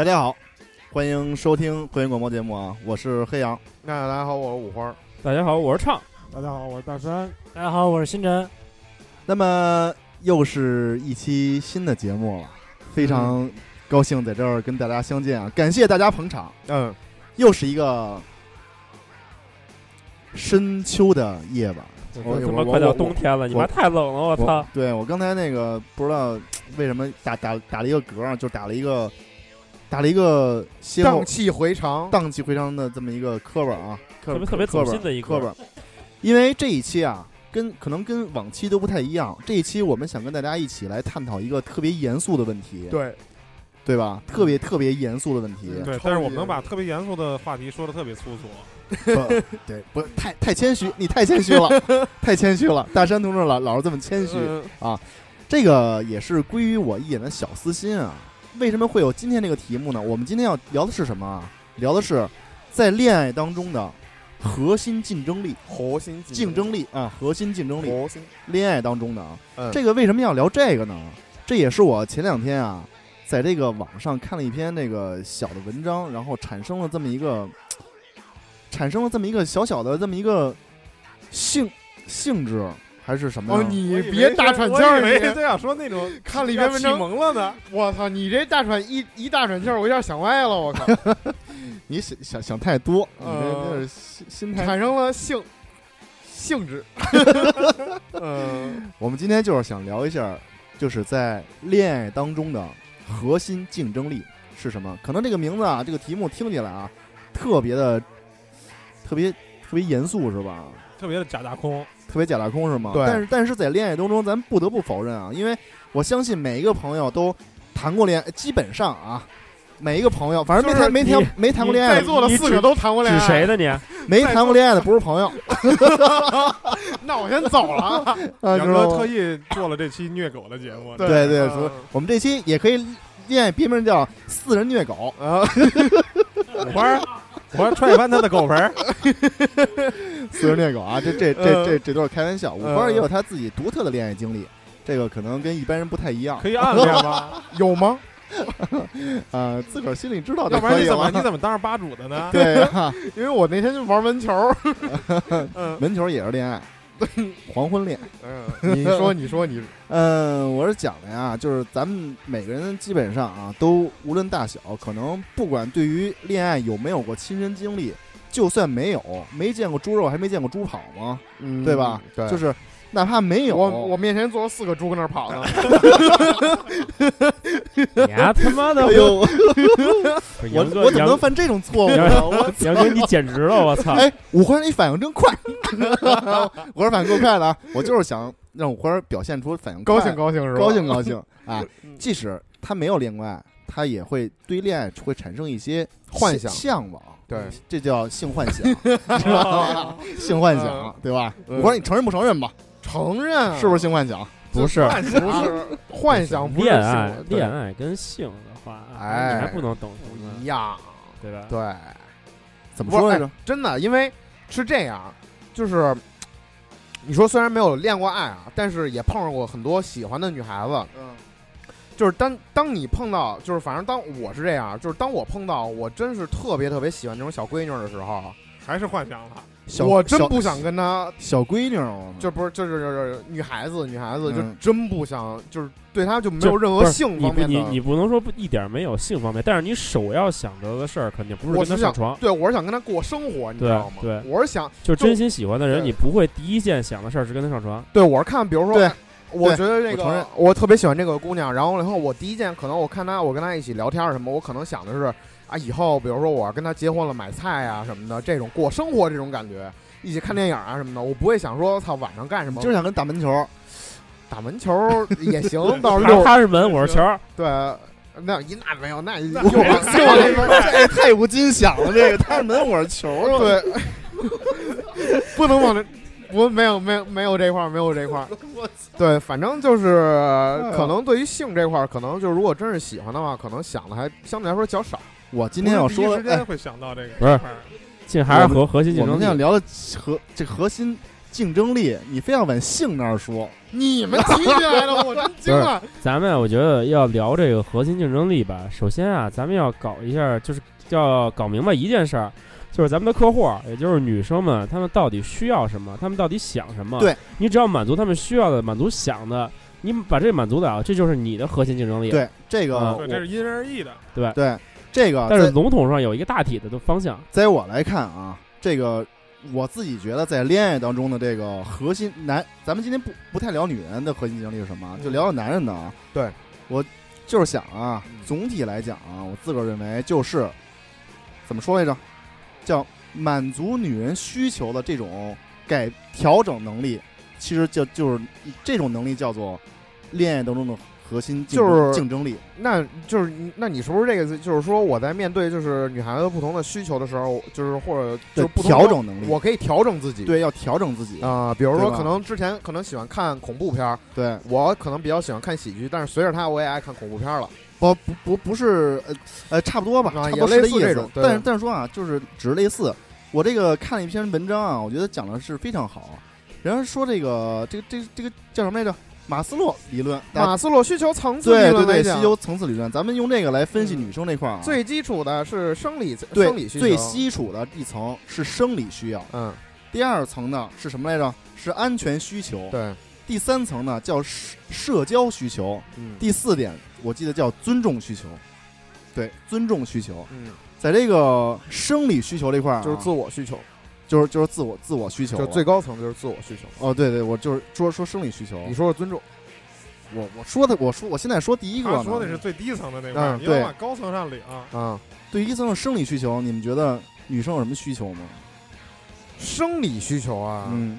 大家好，欢迎收听会员广播节目啊，我是黑羊。那大家好，我是五花。大家好，我是畅。大家好，我是大山。大家好，我是星辰。那么又是一期新的节目了，非常高兴在这儿跟大家相见啊！感谢大家捧场。嗯，又是一个深秋的夜晚。我怎么快到冬天了？你妈太冷了！我操！对我刚才那个不知道为什么打打打了一个嗝，就打了一个打了一个荡气回肠、荡气回肠的这么一个磕巴啊，特别特别走心的一磕巴。因为这一期啊，跟可能跟往期都不太一样。这一期我们想跟大家一起来探讨一个特别严肃的问题，对对吧？特别特别严肃的问题。对，但是我们能把特别严肃的话题说的特别粗俗。不，对，不太太谦虚，你太谦虚了，太谦虚了。大山同志老老是这么谦虚啊，这个也是归于我一点的小私心啊。为什么会有今天这个题目呢？我们今天要聊的是什么啊？聊的是在恋爱当中的核心竞争力，核心竞争力啊，核心竞争力，核心恋爱当中的啊。这个为什么要聊这个呢？这也是我前两天啊，在这个网上看了一篇那个小的文章，然后产生了这么一个。产生了这么一个小小的这么一个性性质还是什么？哦，你别大喘气儿！你都想说那种 看了一篇文章蒙了呢。我操，你这大喘一一大喘气儿，我有点想歪了。我靠，你想想想太多，你这心心态产生了性性质。嗯，我们今天就是想聊一下，就是在恋爱当中的核心竞争力是什么？可能这个名字啊，这个题目听起来啊，特别的。特别特别严肃是吧？特别的假大空，特别假大空是吗？对。但是但是在恋爱当中，咱不得不否认啊，因为我相信每一个朋友都谈过恋爱，基本上啊，每一个朋友，反正没谈没谈没谈过恋爱，在座的四个都谈过恋爱，指谁呢你？没谈过恋爱的不是朋友。那我先走了啊。杨哥特意做了这期虐狗的节目。对对，说我们这期也可以恋爱别名叫“四人虐狗” 啊。花。我踹翻他的狗盆，私人猎狗啊！这这这这这都是开玩笑。五花也有他自己独特的恋爱经历，这个可能跟一般人不太一样。可以暗恋吗？有吗？啊，自个儿心里知道。要不然你怎么你怎么当上吧主的呢？对，因为我那天就玩门球，门球也是恋爱。黄昏恋，嗯，你说，你说，你，嗯，我是讲的呀，就是咱们每个人基本上啊，都无论大小，可能不管对于恋爱有没有过亲身经历，就算没有，没见过猪肉，还没见过猪跑吗？嗯，对吧？对，就是。哪怕没有，我我面前坐了四个猪，搁那儿跑呢。你他妈的！哎呦，我我怎么能犯这种错误呢？杨哥，你简直了！我操！哎，五花，你反应真快！我说反应够快的啊！我就是想让五花表现出反应高兴高兴是吧？高兴高兴啊！即使他没有恋过爱，他也会对恋爱会产生一些幻想、向往。对，这叫性幻想 性幻想，对吧？我说，你承认不承认吧？承认是不是性幻想？不是，不是幻想。恋爱，恋爱跟性的话，哎，你还不能等同一样，对吧？对，怎么说来着？真的，因为是这样，就是你说虽然没有恋过爱啊，但是也碰上过很多喜欢的女孩子。嗯，就是当当你碰到，就是反正当我是这样，就是当我碰到我真是特别特别喜欢那种小闺女的时候，还是幻想了。我真不想跟她小闺女，就不是就是女孩子，女孩子就真不想，就是对她就没有任何性方面的。你你不能说不一点没有性方面，但是你首要想着的事儿肯定不是跟她上床。对，我是想跟她过生活，你知道吗？对，我是想就真心喜欢的人，你不会第一件想的事儿是跟她上床。对，我是看，比如说，对，我觉得这个我特别喜欢这个姑娘，然后然后我第一件可能我看她，我跟她一起聊天什么，我可能想的是啊，以后比如说我要跟她结婚了，买菜啊什么的，这种过生活这种感觉。一起看电影啊什么的，我不会想说操晚上干什么，就是想跟打门球，打门球也行。到时候他是门，我是球。对，那一那没有，那又 这太无金想了。这个他是门，我是球。对，不能往那，我没有没有没有这块儿没有这块儿 对，反正就是可能对于性这块儿可能就是如果真是喜欢的话，可能想的还相对来说较少。我今天要说，时间会想到这个，不是。这还是核核心竞争力。我们要聊的核这核心竞争力，你非要往性那儿说，你们提起来了，我真惊了。咱们我觉得要聊这个核心竞争力吧，首先啊，咱们要搞一下，就是要搞明白一件事儿，就是咱们的客户，也就是女生们，她们到底需要什么，她们到底想什么？对，你只要满足她们需要的，满足想的，你把这满足了，这就是你的核心竞争力。对这个嗯对，这是因人而异的。对对这个，但是笼统上有一个大体的方向。在我来看啊，这个我自己觉得在恋爱当中的这个核心男，咱们今天不不太聊女人的核心竞争力是什么，就聊聊男人的啊。对，我就是想啊嗯，总体来讲啊，我自个儿认为就是怎么说来着，叫满足女人需求的这种改调整能力，其实就就是这种能力叫做恋爱当中的核心竞争就是竞争力。那就是，那你是不是这个？就是说我在面对就是女孩子不同的需求的时候，就是或者就是不同的调整能力，我可以调整自己。对要调整自己，啊、比如对吧说可能之前可能喜欢看恐怖片儿，对，我可能比较喜欢看喜剧，但是随着她我也爱看恐怖片儿了。不不不不是呃呃差不多吧，啊差不多类是这意思似这种。但是但是说啊，就是只是类似。我这个看了一篇文章啊，我觉得讲的是非常好。人家说这个这个这个这个叫什么来着？马斯洛理论。马斯洛需求层次理对对对，论来讲需求层次理论，咱们用这个来分析嗯女生这块儿啊。最基础的是生理生理需求，最基础的一层是生理需要，嗯，第二层呢是什么来着？是安全需求。对，第三层呢叫社社交需求。嗯第四点我记得叫尊重需求。对，尊重需求。嗯，在这个生理需求这块儿啊、就是自我需求，就是就是自我自我需求了，就最高层就是自我需求。哦，对对，我就是说说生理需求。你说说尊重，我我说的我说我现在说第一个说的是最低层的那块你往高层上领。啊，对于一层的生理需求，你们觉得女生有什么需求吗？生理需求啊，嗯，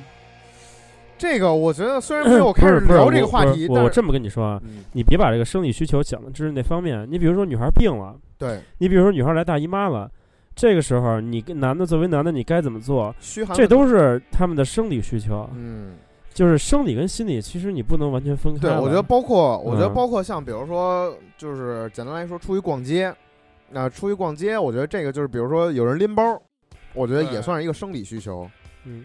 这个我觉得虽然没有开始聊这个话题，但是我我这么跟你说啊，嗯，你别把这个生理需求讲的只是那方面。你比如说女孩病了，对，你比如说女孩来大姨妈了，这个时候你跟男的作为男的，你该怎么做？这都是他们的生理需求，嗯。就是生理跟心理，其实你不能完全分开对，我觉得包括，我觉得嗯包括像比如说，就是简单来说，出去逛街，那、出去逛街，我觉得这个就是，比如说有人拎包，我觉得也算是一个生理需求。嗯，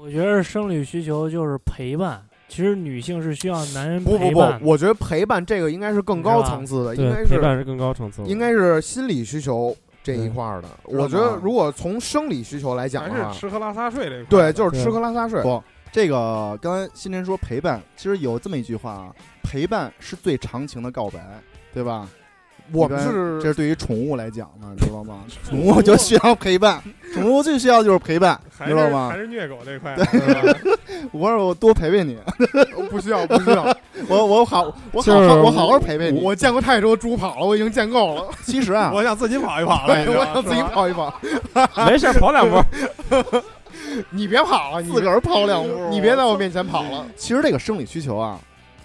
我觉得生理需求就是陪伴。其实女性是需要男人不不不，我觉得陪伴这个应该是更高层次的，应该是，陪是伴是更高层次。应该是心理需求这一块儿的。我觉得如果从生理需求来讲还的话是，吃喝拉撒睡这块儿对，就是吃喝拉撒睡。不，这个刚才新晨说陪伴，其实有这么一句话啊，陪伴是最长情的告白，对吧？我们是这是对于宠物来讲的，你知道吗？宠物就需要陪伴，宠物最需要就是陪伴，你知道吗还？是虐狗这块 我说我多陪陪你，不需要不需要。我我好我好好我好好陪陪你。我见过太多猪跑了，我已经见够了。其实啊，我想自己跑一跑了，对，我想自己跑一跑。没事儿，跑两步。你别跑了，你自个儿跑两步，你别在我面前跑了。其实这个生理需求啊，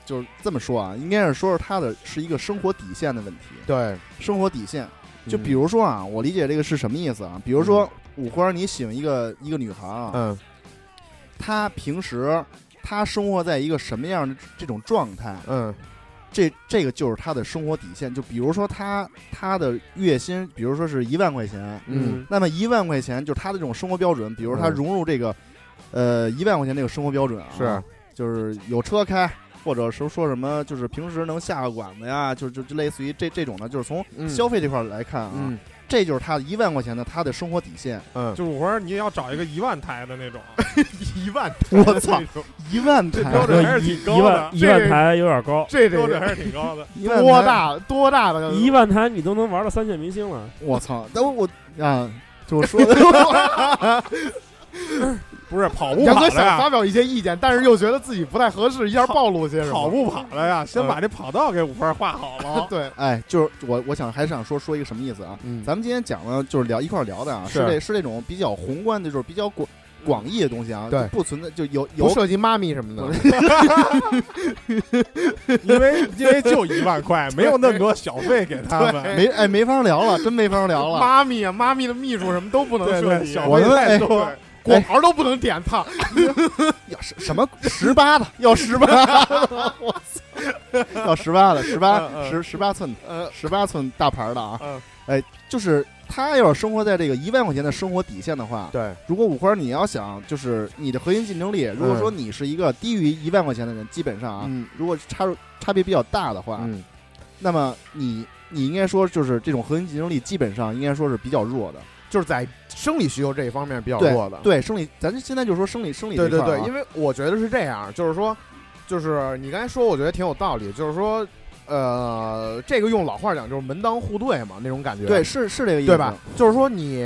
就是这么说啊，应该是说是他的是一个生活底线的问题。对，生活底线，就嗯比如说啊，我理解这个是什么意思啊？比如说五花，你喜欢一个一个女孩啊，嗯她平时她生活在一个什么样的这种状态？嗯这这个就是她的生活底线。就比如说她她的月薪，比如说是一万块钱，嗯那么一万块钱就是她的这种生活标准。比如她嗯融入这个，呃，一万块钱这个生活标准啊，是就是有车开，或者是说什么，就是平时能下个馆子呀，就就就类似于这这种的，就是从嗯消费这块儿来看啊，嗯这就是他一万块钱的他的生活底线。嗯，就是我说你要找一个一万台的那种，一万，我操，一万台标准还是一挺高一万的，一万台有点高，这这标准还是挺高的。一万？多大多大的一万台你都能玩到三线明星了。我操！但我我啊，就我说的，不是跑步杨哥跑的呀，想发表一些意见，但是又觉得自己不太合适，一下暴露些什么。跑步跑的呀，先把这跑道给五分画好了。对，哎，就是我我想还是想说说一个什么意思啊？嗯咱们今天讲的就是聊一块儿聊的啊，是是这是这种比较宏观的，就是比较广广义的东西啊，对就不存在就有有不涉及妈咪什么的。因为因为就一万块，没有那么多小费给他们。没哎没法聊了，真没法聊了。妈咪啊，妈咪的秘书什么都不能对涉及，小费太多。果盘都不能点菜。要什什么十八的，要十八。的，我操！到十八的，十八十十八寸呃十八寸大牌儿的啊，嗯，哎，就是他要是生活在这个一万块钱的生活底线的话，对，如果五花你要想就是你的核心竞争力，如果说你是一个低于一万块钱的人，基本上啊，嗯。如果差差别比较大的话，嗯，那么你你应该说就是这种核心竞争力基本上应该说是比较弱的，就是在生理需求这一方面比较弱的。对生理，咱现在就说生理生理对对对，这块儿啊因为我觉得是这样，就是说，就是你刚才说，我觉得挺有道理，就是说，呃，这个用老话讲就是门当户对嘛，那种感觉。对是是这个意思，对吧？？就是说你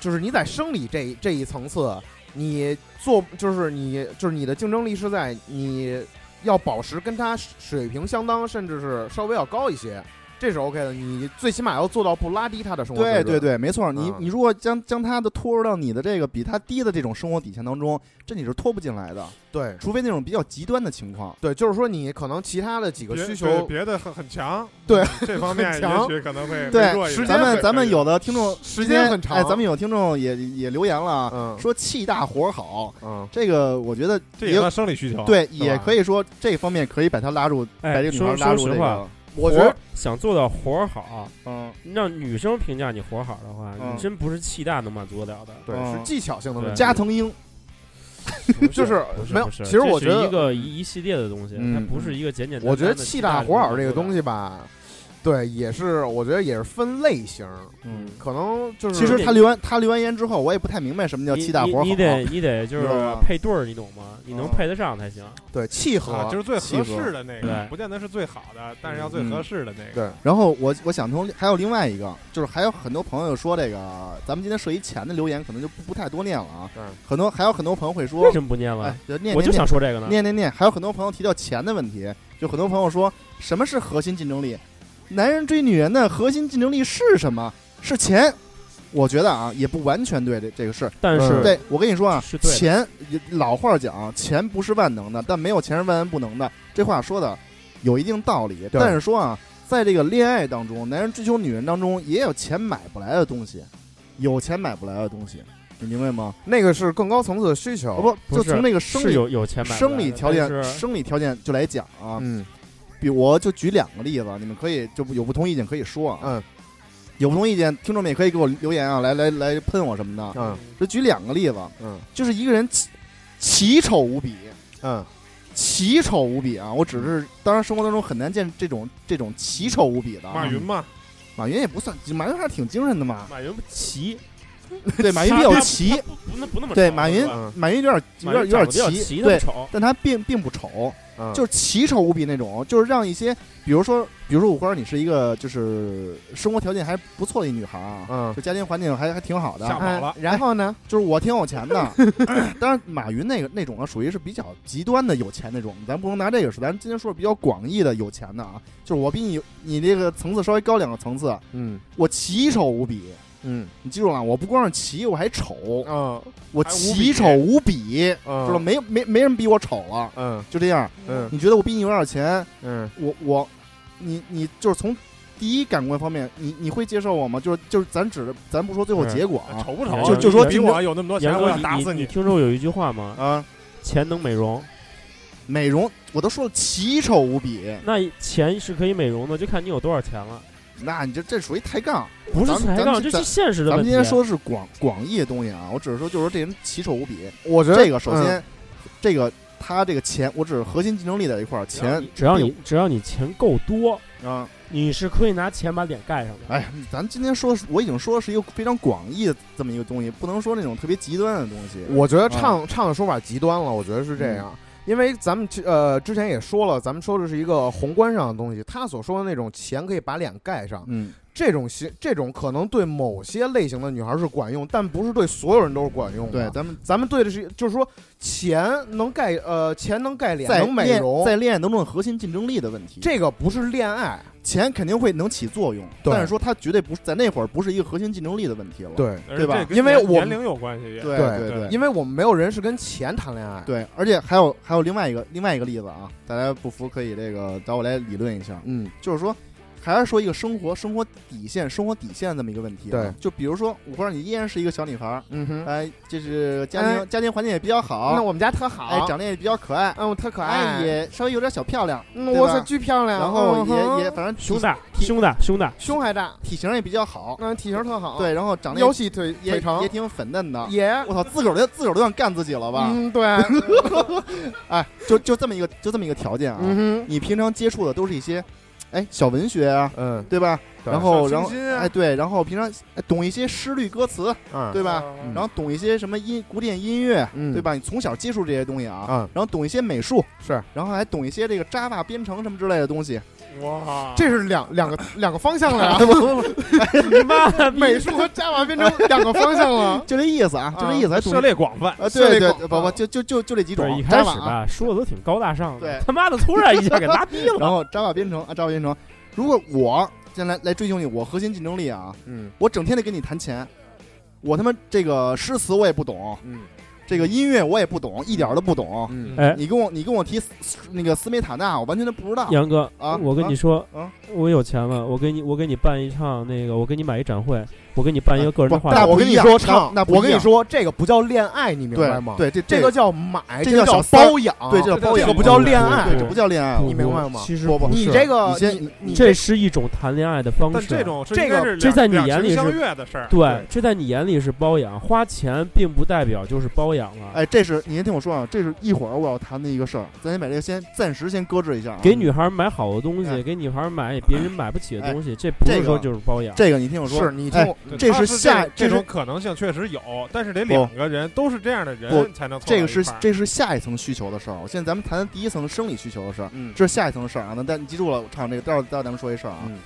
就是你在生理这这一层次，你做就是你就是你的竞争力是在你要保持跟他水平相当，甚至是稍微要高一些，这是 OK 的。你最起码要做到不拉低他的生活。对对对，没错。你啊你如果将将他的拖入到你的这个比他低的这种生活底线当中，这你是拖不进来的，对除非那种比较极端的情况。对，就是说你可能其他的几个需求，别的很很强，对这方 面强也许可能会对咱们咱们有的听众时间很长哎，咱们有听众也也留言了啊，嗯说气大活好，嗯，这个我觉得也这也算生理需求，对，也可以说这方面可以把他拉入，把哎，这个女孩说拉入这个，，我觉得想做到活儿好，嗯，让女生评价你活儿好的话，嗯你真不是气大能满足得了的。对嗯是技巧性的问题。加藤鹰，就是没有不是不是其实我觉得一个一一系列的东西，嗯它不是一个简简单单。我觉得气大活好这个东西，西吧，对，也是我觉得也是分类型，嗯。可能就是其实他留完他留完言之后，我也不太明白什么叫你气大活好。你你得你得就是配对儿，你懂吗？你能嗯配得上才行。对契合，啊，就是最合适的那个对，不见得是最好的，但是要最嗯合适的那个。对然后我我想通，还有另外一个，就是还有很多朋友说这个，咱们今天涉及钱的留言可能就不不太多念了啊。对很多还有很多朋友会说为，什么不念了哎？，就念我就想说这个呢。念念念，还有很多朋友提到钱的问题，就很多朋友说什么是核心竞争力？男人追女人的核心竞争力是什么？是钱。我觉得啊，也不完全对这这个事。但是对我跟你说啊，钱老话讲，钱不是万能的，但没有钱是万万不能的。这话说的有一定道理，但是说啊，在这个恋爱当中，男人追求女人当中，也有钱买不来的东西，有钱买不来的东西，你明白吗？那个是更高层次的需哦求。不，不就从那个生理有有钱买不来的生理条件生理条件就来讲啊，嗯比我就举两个例子，你们可以就有不同意见可以说啊，嗯有不同意见，听众们也可以给我留言啊，来来来喷我什么的。嗯就举两个例子，嗯就是一个人奇奇丑无比，嗯奇丑无比啊！我只是当然生活当中很难见这种这种奇丑无比的啊。马云嘛，马云也不算，马云还是挺精神的嘛。马云不齐，对，马云比较奇，不不那不那么对，马云马云有点有点有点奇，齐，对。但他并并不丑，嗯，就是奇丑无比那种，就是让一些，比如说，比如说五花，你是一个就是生活条件还不错的一女孩啊，嗯就家庭环境还还挺好的，然后呢？就是我挺有钱的。当然，马云那个那种啊，属于是比较极端的有钱那种，咱不能拿这个说，咱今天说比较广义的有钱的啊，就是我比你你这个层次稍微高两个层次，嗯我奇丑无比。嗯。你记住了，我不光是奇，我还丑，嗯。我奇丑无比，嗯，知道没没没人比我丑了，嗯。就这样。嗯。你觉得我比你有点钱，嗯。我我，你你就是从第一感官方面，你你会接受我吗？就是就是咱指的，咱不说最后结果啊。丑不丑？就就说比我有那么多钱，我，想打死你你听说有一句话吗？啊，钱能美容，美容我都说了奇丑无比，那钱是可以美容的，就看你有多少钱了。那你这这属于抬杠。不是咱们抬杠，这是现实的问题。咱们今天说的是广广义的东西啊，我只是说就是说这人奇丑无比。我觉得这个首先，这个他这个钱，我只是核心竞争力在一块儿，钱只要你只要你钱够多，啊，你是可以拿钱把脸盖上的。哎，咱今天说我已经说的是一个非常广义的这么一个东西，不能说那种特别极端的东西。我觉得啊唱唱的说法极端了，我觉得是这样。因为咱们其呃之前也说了，咱们说的是一个宏观上的东西，他所说的那种钱可以把脸盖上，嗯，这种型这种可能对某些类型的女孩是管用，但不是对所有人都是管用的。对，咱们咱们对的是就是说钱能盖呃钱能盖脸能美容，在恋爱当中的核心竞争力的问题，这个不是恋爱，钱肯定会能起作用，但是说它绝对不是在那会儿不是一个核心竞争力的问题了。对，对吧因为我年年龄有关系。对对对对因为我们没有人是跟钱谈恋爱。对，而且还有还有另外一个另外一个例子啊，大家不服可以这个找我来理论一下，嗯就是说还是说一个生活生活底线、生活底线这么一个问题、啊。对，就比如说，我不知道你依然是一个小女孩儿，嗯哼，哎，就是家庭、哎家庭环境也比较好，那我们家特好，哎，长得也比较可爱，嗯，我特可哎，爱，也稍微有点小漂亮，嗯，我操巨漂亮，然后嗯也也反正胸大，胸大，胸大，胸还大，体型也比较好，嗯，体型特好，，对，然后长得腰细腿也腿长也，挺粉嫩的。也，我操，自个儿都自个儿都想干自己了吧？嗯，对，哎，就就这么一个就这么一个条件啊。嗯哼，你平常接触的都是一些，哎，小文学啊，嗯，对吧？对然后然后哎对，然后平常哎懂一些诗律歌词，嗯，对吧？嗯然后懂一些什么音古典音乐，嗯对吧？你从小接触这些东西啊，嗯然后懂一些美术，是，然后还懂一些这个 Java 编程什么之类的东西。哇，这是两两个两个方向了呀，你妈逼 美术和 Java 变成两个方向了。就这意思啊，就这意思，还涉猎广泛，啊，对对，不不，就就就就这几种一开始吧，说的都挺高大上的，对。他妈的突然一下给拉低了。然后 Java 编程啊，Java 编程，如果我现在来来追求你，我核心竞争力啊，嗯。我整天得跟你谈钱，我他妈这个诗词我也不懂，嗯这个音乐我也不懂，一点儿都不懂。嗯。哎，你跟我你跟我提那个斯梅塔纳，我完全都不知道。杨哥啊我跟你说啊，我有钱了，我给你，我给你办一场那个，我给你买一展会，我给你办一个个人的不画展。那我跟你说唱，那我跟你说，这个不叫恋爱，你明白吗？对对，这这个叫买，这个叫包养，对这叫包养，这个不叫恋爱，这不叫恋爱。你明白吗其实你这个你先你你这是一种谈恋爱的方但式。这种这个这在你眼里是对，这在你眼里是包养，花钱并不代表就是包养了。哎，这是你先听我说啊，这是一会儿我要谈的一个事儿，咱先把这个先暂时先搁置一下啊。给女孩买好的东哎西，给女孩买别人买不起的哎东西，这不是说就是包养。这个你听我说，哎是你听我，对这是下这种可能性确实有，但是得不两个人都是这样的人才能这个是这是下一层需求的事儿。我现在咱们谈第一层生理需求的事儿，嗯这是下一层事儿啊。那但你记住了，我唱这个，待会儿待会儿咱们说一事儿啊。嗯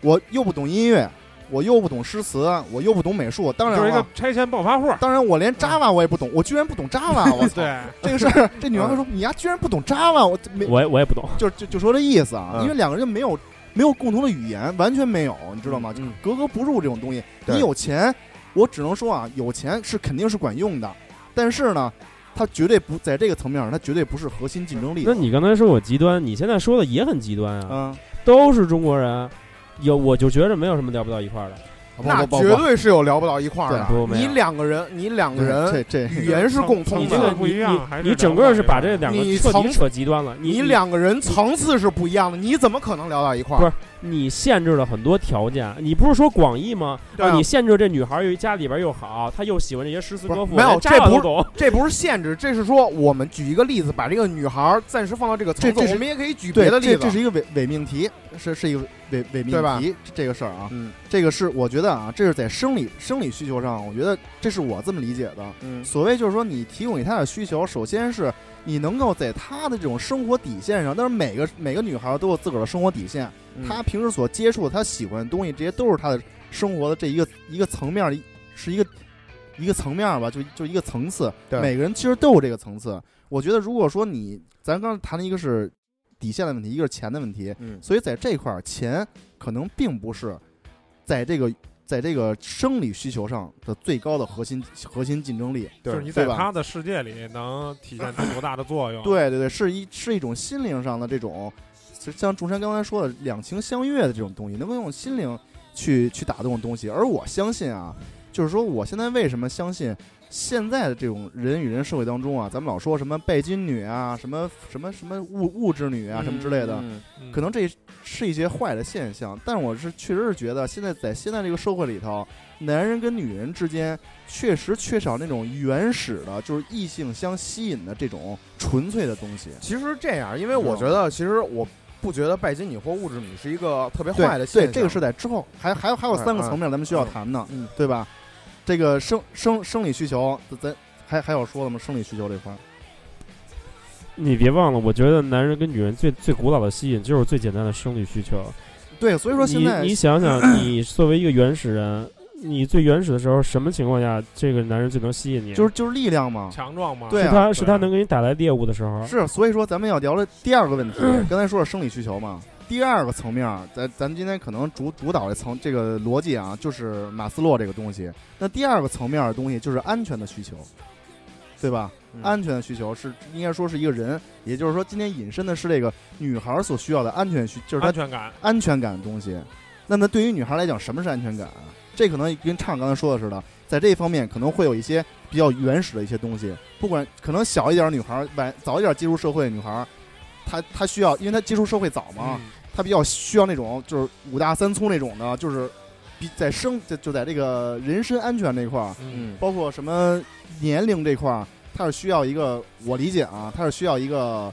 我又不懂音乐，我又不懂诗词，我又不懂美术，当然就是一个了，拆迁暴发户。当然我连 Java 我也不懂，我居然不懂 Java，我操！对，这个事儿，这女孩会说你丫居然不懂 Java，我没我也我也不懂。就就就说这意思啊，嗯因为两个人没有没有共同的语言，完全没有，你知道吗？嗯格格不入这种东西。你有钱，我只能说啊，有钱是肯定是管用的，但是呢，它绝对不在这个层面上，它绝对不是核心竞争力。那你刚才说我极端，你现在说的也很极端啊，嗯，都是中国人，有我就觉着没有什么聊不到一块儿的。那绝对是有聊不到一块儿的。你两个人，你两个人这这语言是共通你这个的，你不一样你你整个是把这两个你彻底扯极端了。你你两个人层次是不一样的，你怎么可能聊到一块儿？不是你限制了很多条件，你不是说广义吗？对啊你限制这女孩又家里边又好，她又喜欢这些诗词歌赋，没有这不是。这不是限制，这是说我们举一个例子，把这个女孩儿暂时放到这个层次，这这是我们也可以举别的例子。这这是一个伪伪命题，是是一个伪伪命题这这个事儿啊。嗯这个是我觉得啊，这是在生理生理需求上，我觉得这是我这么理解的。嗯所谓就是说，你提供给她的需求，首先是你能够在她的这种生活底线上，但是每个每个女孩都有自个儿的生活底线，嗯她平时所接触的、她喜欢的东西，这些都是她的生活的这一个一个层面，是一个一个层面吧，就就一个层次。每个人其实都有这个层次。我觉得，如果说你，咱刚才谈的一个是底线的问题，一个是钱的问题，嗯所以在这块儿，钱可能并不是在这个在这个生理需求上的最高的核心核心竞争力。就是你在对吧他的世界里能体现出多大的作用？对对对，是一是一种心灵上的这种，就像仲山刚才说的两情相悦的这种东西，能够用心灵去去打动的东西。而我相信啊，就是说我现在为什么相信现在的这种人与人社会当中啊，咱们老说什么拜金女啊，什么什么什么物物质女啊，什么之类的，嗯嗯可能这是一些坏的现象，但我是确实是觉得现在在现在这个社会里头，男人跟女人之间确实缺少那种原始的，就是异性相吸引的这种纯粹的东西。其实这样，因为我觉得，其实我不觉得拜金女或物质女是一个特别坏的现象。对，这个是在之后，还还有还有三个嗯层面咱们需要谈呢，嗯对吧？这个生生生理需求，咱还还有说的吗？生理需求这块儿，你别忘了，我觉得男人跟女人最最古老的吸引就是最简单的生理需求。对，所以说现在你你想想，你作为一个原始人，你最原始的时候，什么情况下这个男人最能吸引你？就是就是力量嘛，强壮嘛，对啊是他是他能给你带来猎物的时候。是，所以说咱们要聊的第二个问题，刚才说了生理需求嘛，第二个层面，咱咱们今天可能主主导这层这个逻辑啊，就是马斯洛这个东西。那第二个层面的东西就是安全的需求，对吧？嗯安全的需求是应该说是一个人，也就是说，今天引申的是这个女孩所需要的安全需，就是她安全感，安全感的东西。那么对于女孩来讲，什么是安全感啊？这可能跟畅刚才说的似的，在这一方面可能会有一些比较原始的一些东西。不管可能小一点的女孩，晚早一点接触社会的女孩，她她需要，因为她接触社会早嘛，嗯她比较需要那种就是五大三粗那种的，就是比在生就就在这个人身安全这块儿，嗯，包括什么年龄这块儿，它是需要一个，我理解啊，它是需要一个，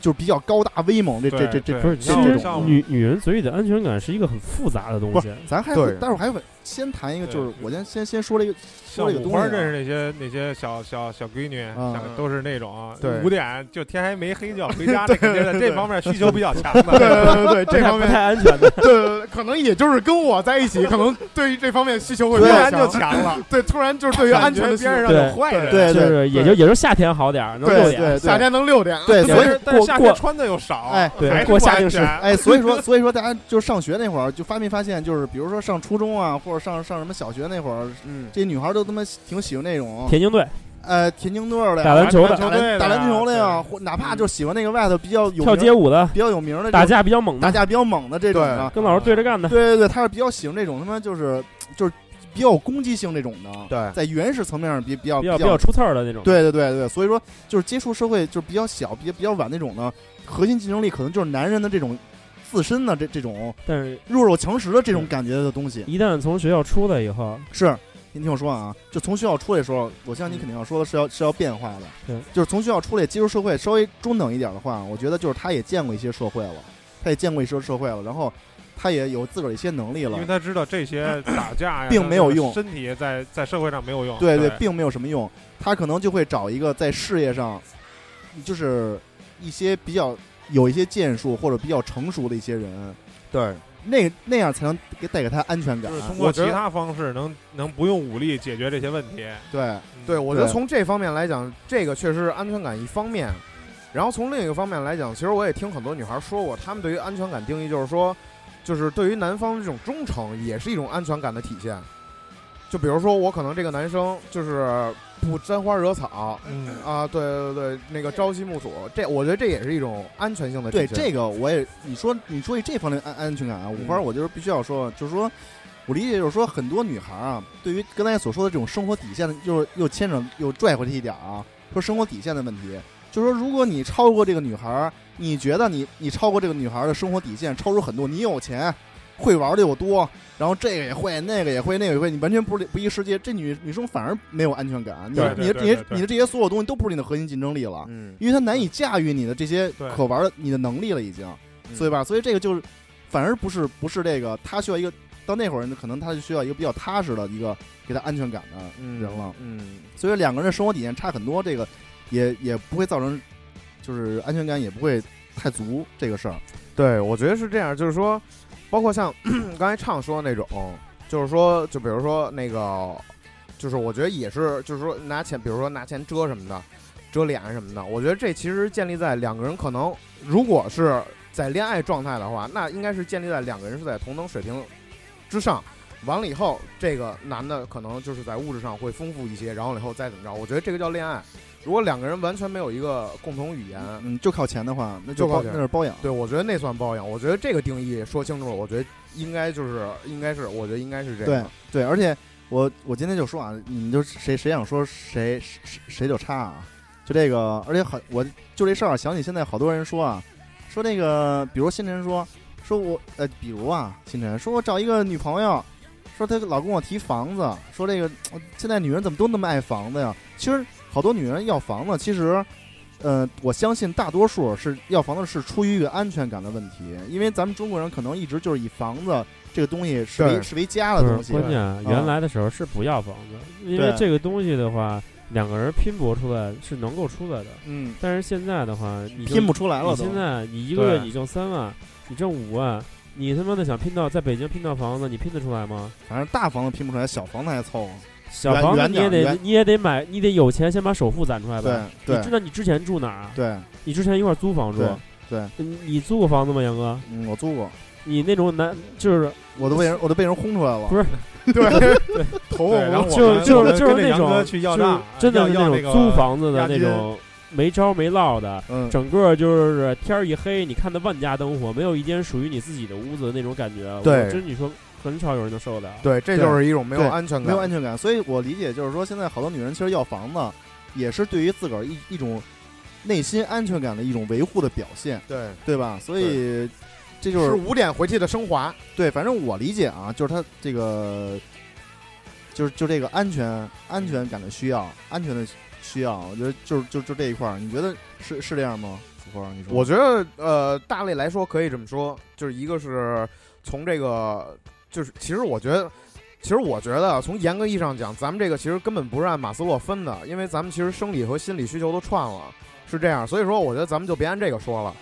就是比较高大威猛。这这这这不是，你其实像像女女人嘴里的安全感是一个很复杂的东西。咱还对待会儿还会先谈一个，就是我先先先说了一个说了一个东西、认识那些那些小小小闺女，嗯。都是那种对。五点就天还没黑就要 回家那，肯定的这方面需求比较强对的。对对对，这方面。太安全的。对 对对，可能也就是跟我在一起，可能对于这方面需求会比较突然就强。了，对，突然就是对于安全的边上有坏人，对就是也就也就夏天好点儿，能六点。对夏天能六点，对，所以但是过夏天过穿的又少，哎对还过夏令时不安全。哎，所以说所以说大家就上学那会儿就发没发现，就是比如说上初中啊，或者上上什么小学那会儿，嗯，这些女孩都他妈挺喜欢那种田径队呃田径队的呀打篮球的打篮球队的篮打篮球的呀，或哪怕就喜欢那个外头比较有跳名街舞的，比较有名的这种打架比较猛的，打架比较猛的这种的，跟老师对着干的。对对对，他是比较喜欢这种他妈就是就是比较有攻击性这种的，对在原始层面上比比较比较比较出刺儿的那种。对对对对，所以说就是接触社会就是比较小、比较比较晚那种的，核心竞争力可能就是男人的这种自身的这这种但是弱肉强食的这种感觉的东西。一旦从学校出来以后，是，您听我说啊，就从学校出来的时候，我相信你肯定要说的是要是要变化的，对，就是从学校出来接触社会稍微中等一点的话，我觉得就是他也见过一些社会了，他也见过一些社会了，然后他也有自个儿一些能力了。因为，他知道这些打架呀，并没有用。身体在在社会上没有用。对对，并没有什么用，他可能就会找一个在事业上，就是一些比较有一些建树或者比较成熟的一些人，对，那那样才能给带给他安全感就是。通过我其他方式能能不用武力解决这些问题。对，嗯对，我觉得从这方面来讲，这个确实是安全感一方面。然后从另一个方面来讲，其实我也听很多女孩说过，她们对于安全感定义就是说，就是对于男方这种忠诚也是一种安全感的体现。就比如说，我可能这个男生就是不沾花惹草嗯，啊，对对对，那个朝夕暮楚，这我觉得这也是一种安全性的对。这个我也你说你说起这方面安安全感啊，五花我就是必须要说，就是说我理解就是说很多女孩啊，对于刚才所说的这种生活底线的，就是又牵扯又拽回去一点啊，说生活底线的问题，就是说如果你超过这个女孩，你觉得你你超过这个女孩的生活底线，超出很多，你有钱，会玩的又多。然后这个也会，那个也会，那个也会，你完全不是不一世界。这女女生反而没有安全感，你你你你的这些所有东西都不是你的核心竞争力了。嗯，因为他难以驾驭你的这些可玩的你的能力了，已经，嗯所以吧，所以这个就是反而不是不是这个，他需要一个到那会儿可能他就需要一个比较踏实的一个给他安全感的人了，嗯，所以两个人的生活底线差很多，这个也也不会造成就是安全感也不会太足这个事儿，对，我觉得是这样，就是说，包括像 刚才畅说的那种，就是说，就比如说那个，就是我觉得也是，就是说拿钱，比如说拿钱遮什么的，遮脸什么的，我觉得这其实建立在两个人可能如果是在恋爱状态的话，那应该是建立在两个人是在同等水平之上。完了以后，这个男的可能就是在物质上会丰富一些，然后以后再怎么着，我觉得这个叫恋爱。如果两个人完全没有一个共同语言，嗯，就靠钱的话，那包就靠那是包养，对，我觉得那算包养。我觉得这个定义说清楚了，我觉得应该就是应该是，我觉得应该是这对样。对对，而且我我今天就说啊，你们就谁谁想说谁谁谁就插啊，就这个，而且很我就这事儿想起现在好多人说啊，说那个，比如新晨说说我呃，比如啊，新晨说我找一个女朋友，说她老跟我提房子，说这个呃现在女人怎么都那么爱房子呀？其实好多女人要房子，其实。呃，我相信大多数是要房子是出于一个安全感的问题，因为咱们中国人可能一直就是以房子这个东西是为对是为家的不东西，是关键原来的时候是不要房子，因为对这个东西的话，两个人拼搏出来是能够出来的。嗯，但是现在的话，你就拼不出来了都。现在你一个月对你挣三万，你挣五万，你他妈的想拼到在北京拼到房子，你拼得出来吗？反正大房子拼不出来，小房子还凑合。小房子你也得你也得买，你得有钱先把首付攒出来吧。对你知道你之前住哪儿啊？对你之前一块儿租房住对，你你租过房子吗，杨哥？嗯，我租过，你那种男就是我都被人我都被人轰出来了。不是对，对，然后我就是就就是那种去要账，真的是那种租房子的那种没招没落的，嗯，整个就是天一黑，你看的万家灯火，没有一间属于你自己的屋子的那种感觉。对我真你说很少有人能受得了。对，这就是一种没有安全感，没有安全感，所以我理解就是说，现在好多女人其实要房子，也是对于自个儿一一种内心安全感的一种维护的表现，对，对吧？所以这就是是五点回去的升华。对，反正我理解啊，就是他这个，就是就这个安全安全感的需要，安全的需要，我觉得就是就就这一块儿，你觉得是是这样吗？我觉得呃，大类来说可以这么说，就是一个是从这个，就是其实我觉得。其实我觉得，从严格意义上讲，咱们这个其实根本不是按马斯洛分的，因为咱们其实生理和心理需求都串了，是这样。所以说，我觉得咱们就别按这个说了。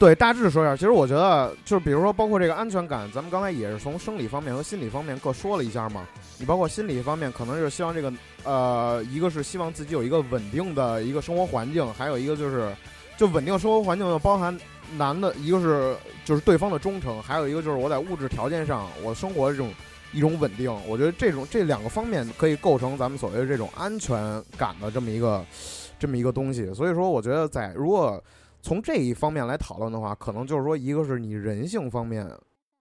对，大致说一下。其实我觉得，就是比如说，包括这个安全感，咱们刚才也是从生理方面和心理方面各说了一下嘛。你包括心理方面，可能是希望这个呃，一个是希望自己有一个稳定的一个生活环境，还有一个就是就稳定生活环境又包含男的，一个是就是对方的忠诚，还有一个就是我在物质条件上我生活这种一种稳定。我觉得这种这两个方面可以构成咱们所谓的这种安全感的这么一个这么一个东西。所以说，我觉得在如果从这一方面来讨论的话，可能就是说，一个是你人性方面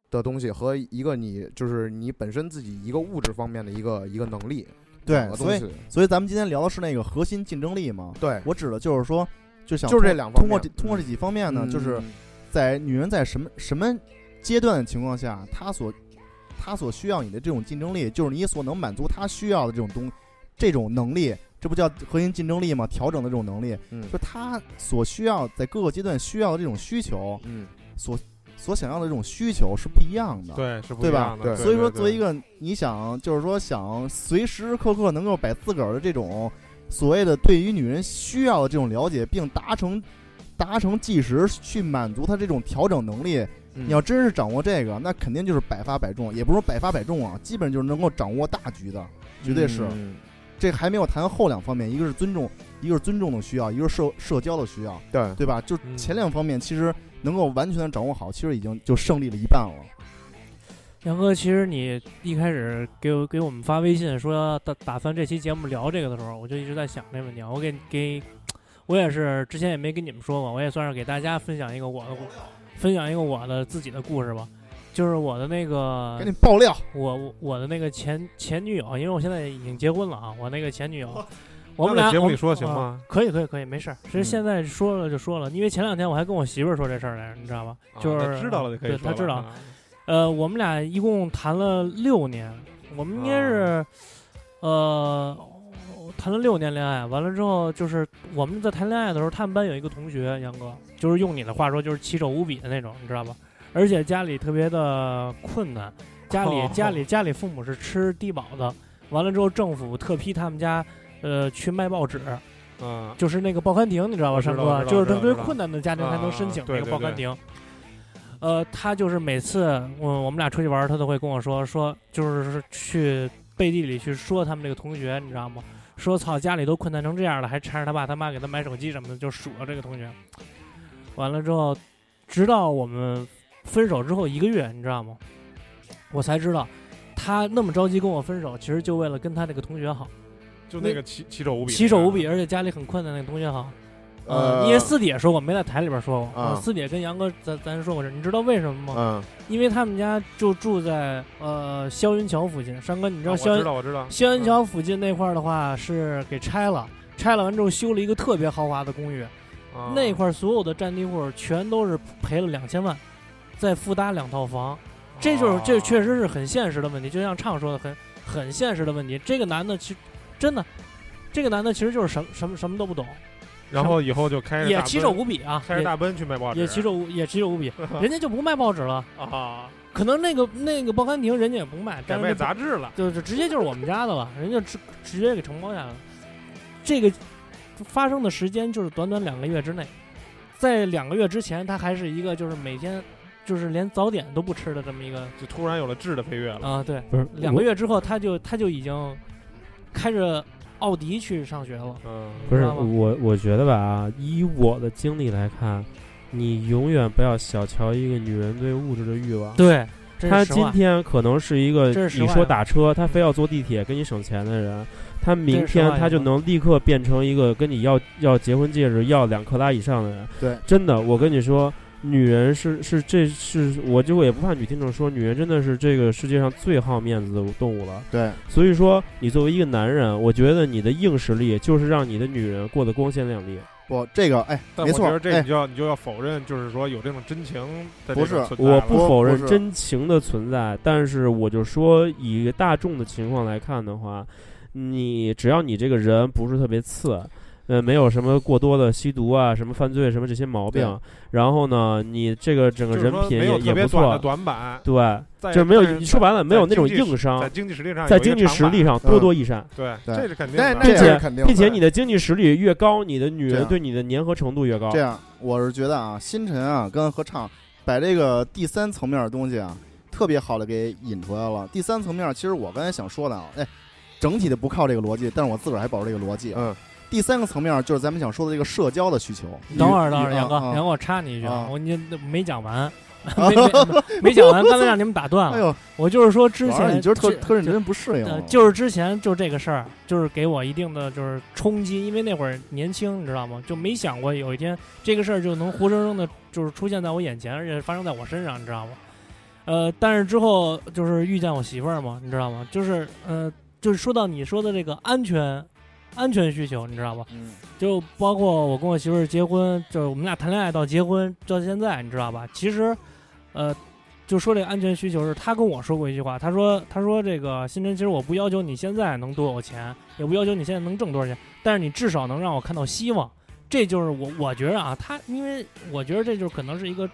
的东西，和一个你就是你本身自己一个物质方面的一个一个能力。对所以西所以咱们今天聊的是那个核心竞争力嘛。对，我指的就是说，就想就是这通两方面通过这通过这几方面呢，就是嗯在女人在什么什么阶段的情况下，她所她所需要你的这种竞争力，就是你所能满足她需要的这种东这种能力，这不叫核心竞争力吗？调整的这种能力，嗯就她所需要在各个阶段需要的这种需求，嗯所所想要的这种需求是不一样的。对是不对吧一样的。对所以说，作为一个你想，就是说想随时时刻刻能够把自个儿的这种所谓的对于女人需要的这种了解，并达成达成计时去满足她这种调整能力，嗯你要真是掌握这个，那肯定就是百发百中，也不是说百发百中啊，基本就是能够掌握大局的，绝对是。嗯这还没有谈后两方面，一个是尊重，一个是尊重的需要，一个是社社交的需要，对对吧？就嗯前两方面，其实能够完全的掌握好，其实已经就胜利了一半了。杨哥，其实你一开始给我给我们发微信说打打算这期节目聊这个的时候，我就一直在想这个问题啊。我给给，我也是之前也没跟你们说过，我也算是给大家分享一个我的故，分享一个我的自己的故事吧。就是我的那个赶紧爆料，我我我的那个前前女友，因为我现在已经结婚了啊，我那个前女友，我们俩我们节目里说行啊吗？可以可以可以，没事儿。其实嗯现在说了就说了，因为前两天我还跟我媳妇儿说这事儿来着，你知道吧？就是、啊知道了就可以对她知道。啊呃，我们俩一共谈了六年，我们应该是，呃，谈了六年恋爱。完了之后，就是我们在谈恋爱的时候，他们班有一个同学，杨哥，就是用你的话说，就是奇丑无比的那种，你知道吧？而且家里特别的困难，家里、哦家里家里父母是吃低保的。完了之后，政府特批他们家，呃，去卖报纸，嗯，就是那个报刊亭，你知道吧，山哥？就是特别困难的家庭才能申请啊那个报刊亭。呃，他就是每次我我们俩出去玩儿，他都会跟我说说，就是去背地里去说他们这个同学，你知道吗？说操，家里都困难成这样了，还缠着他爸他妈给他买手机什么的，就数落这个同学。完了之后，直到我们分手之后一个月，你知道吗？我才知道，他那么着急跟我分手，其实就为了跟他那个同学好，就那个奇奇丑无比，奇丑无比，而且家里很困难那个同学好。呃因为私底下说过，没在台里边说过。啊呃私底下跟杨哥咱咱说过这，你知道为什么吗？嗯因为他们家就住在呃霄云桥附近。山哥，你知道啊我霄云知道我知道，霄云桥附近那块儿的话是给拆了，拆了完之后修了一个特别豪华的公寓，啊那块所有的占地户全都是赔了两千万，再附搭两套房，这就是这确实是很现实的问题。就像畅说的，很很现实的问题。这个男的其实真的，这个男的其实就是什么什么什么都不懂，然后以后就开着也奇丑无比啊，也开着大奔去卖报纸，也奇丑无也奇丑无比，人家就不卖报纸了，啊，可能那个那个报刊亭人家也不卖，改卖但是那杂志了，就是直接就是我们家的了，人家直直接给承包下来了。这个发生的时间就是短短两个月之内，在两个月之前，他还是一个就是每天就是连早点都不吃的这么一个就突然有了质的飞跃了。啊，对，不是两个月之后他就他就已经开着奥迪去上学了。嗯，不是我，我觉得吧啊，以我的经历来看，你永远不要小瞧一个女人对物质的欲望。对，她今天可能是一个你说打车，她非要坐地铁给你省钱的人，她明天她就能立刻变成一个跟你要要结婚戒指要两克拉以上的人。对，真的，我跟你说，女人是是这是我就也不怕女听众说，女人真的是这个世界上最好面子的动物了。对，所以说，你作为一个男人，我觉得你的硬实力就是让你的女人过得光鲜亮丽。不，这个哎，没错但我觉得，这哎你，就要你就要否认，就是说有这种真情的不是我不否认真情的存在，但是我就说，以大众的情况来看的话，你只要你这个人不是特别次，呃，没有什么过多的吸毒啊、什么犯罪什么这些毛病，然后呢，你这个整个人品也也不错，短板，对，就是没有说白了没有那种硬伤在，经济实力上在经济实力上多多益善，对，对这是肯定的。那那并且是肯定的，并且你的经济实力越高，你的女人对你的粘合程度越高这。样，我是觉得啊，星辰啊跟合唱把这个第三层面的东西啊，特别好的给引出来了。第三层面，其实我刚才想说的啊，哎，整体的不靠这个逻辑，但是我自个儿还保持这个逻辑啊。嗯，第三个层面就是咱们想说的这个社交的需求。等会儿，等会儿，杨哥，杨哥，我插你一句啊我你没讲完，没讲完，刚才让你们打断了。哎呦，我就是说之前你就是特特认真不适应呃，就是之前就这个事儿，就是给我一定的就是冲击，因为那会儿年轻，你知道吗？就没想过有一天这个事儿就能活生生的，就是出现在我眼前，而且发生在我身上，你知道吗？呃，但是之后就是遇见我媳妇儿嘛，你知道吗？就是呃，就是说到你说的这个安全安全需求，你知道吧？嗯就包括我跟我媳妇儿结婚，就是我们俩谈恋爱到结婚到现在，你知道吧？其实，呃，就说这个安全需求是，她跟我说过一句话，她说：“她说这个新辰，其实我不要求你现在能多有钱，也不要求你现在能挣多少钱，但是你至少能让我看到希望。”这就是我我觉得啊，她因为我觉得这就是可能是一个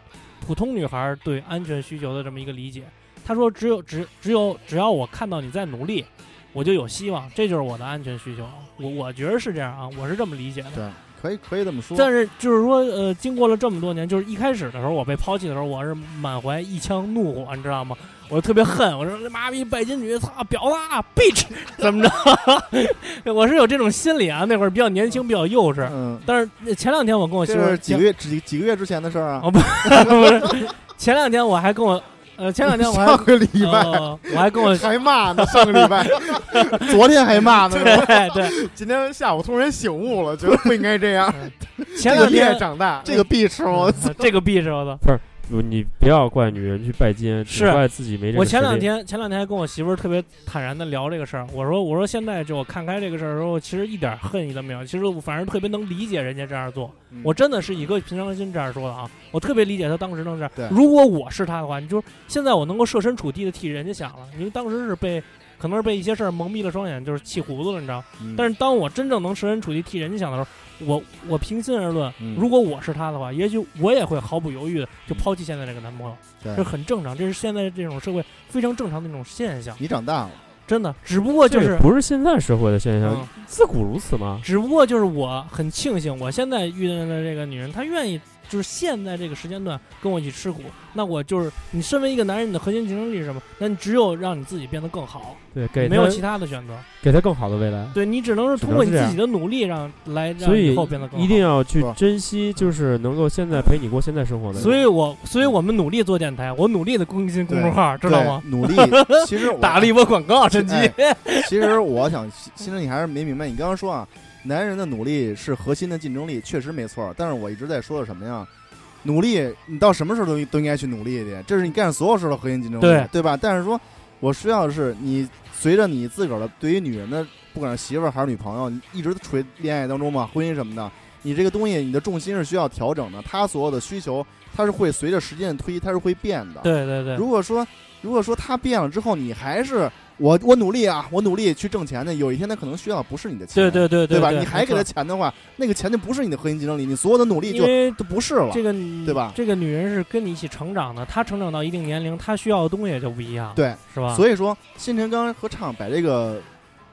普通女孩对安全需求的这么一个理解。她说：“只有只只有只要我看到你在努力，我就有希望，这就是我的安全需求。我我觉得是这样啊，我是这么理解的。对，可以可以这么说。但是就是说，呃，经过了这么多年，就是一开始的时候，我被抛弃的时候，我是满怀一腔怒火，你知道吗？我特别恨，我说这妈逼拜金女，操婊子啊，bitch，怎么着？我是有这种心理啊，那会儿比较年轻，比较幼稚。嗯，但是前两天我跟我媳妇儿几个月几几个月之前的事儿啊哦，不是，前两天我还跟我，呃，前两天我还上个礼拜呃我还跟我，还骂呢，上个礼拜，昨天还骂呢，对对，今天下午突然醒悟了，觉得不应该这样。前两这个越天长大，这个必吃我呃这个 bitch，我的！不，你不要怪女人去拜金，只是怪自己没这个我前两天前两天还跟我媳妇儿特别坦然的聊这个事儿，我说我说现在就我看开这个事儿的时候，其实一点恨意都没有，其实我反而特别能理解人家这样做，嗯。我真的是以一个平常心这样说的啊，我特别理解他当时能这样对。如果我是他的话，你就现在我能够设身处地的替人家想了，因为当时是被可能是被一些事儿蒙蔽了双眼，就是气糊涂了，你知道。嗯但是当我真正能设身处地替人家想的时候，我我平心而论，嗯如果我是他的话，也许我也会毫不犹豫的就抛弃现在这个男朋友。对这很正常，这是现在这种社会非常正常的一种现象，你长大了，真的。只不过就是不是现在社会的现象，嗯自古如此嘛。只不过就是我很庆幸，我现在遇见的这个女人，她愿意就是现在这个时间段跟我一起吃苦。那我就是你身为一个男人，你的核心竞争力是什么？那你只有让你自己变得更好，对，给没有其他的选择。给他更好的未来。对你只能是通过你自己的努力让来让所以以后变得更好。一定要去珍惜，就是能够现在陪你过现在生活的人。所以我所以我们努力做电台，我努力的更新公众号，知道吗？努力，其实 打了一波广告，趁机。哎 其实我想，其实你还是没明白，你刚刚说啊，男人的努力是核心的竞争力，确实没错。但是我一直在说的什么呀？努力，你到什么时候都都应该去努力去，这是你干所有事的核心竞争力，对对吧？但是说，我需要的是你随着你自个儿的对于女人的，不管是媳妇儿还是女朋友，你一直处于恋爱当中嘛，婚姻什么的，你这个东西，你的重心是需要调整的。他所有的需求，它是会随着时间的推移，它是会变的。对对对，如果说如果说他变了之后，你还是我我努力啊，我努力去挣钱的，有一天他可能需要的不是你的钱，对对对对吧？对你还给他钱的话，那个钱就不是你的核心竞争力，你所有的努力就都不是了。这个对吧这个女人是跟你一起成长的，她成长到一定年龄，她需要的东西也就不一样，对，是吧？所以说新辰刚和唱把这个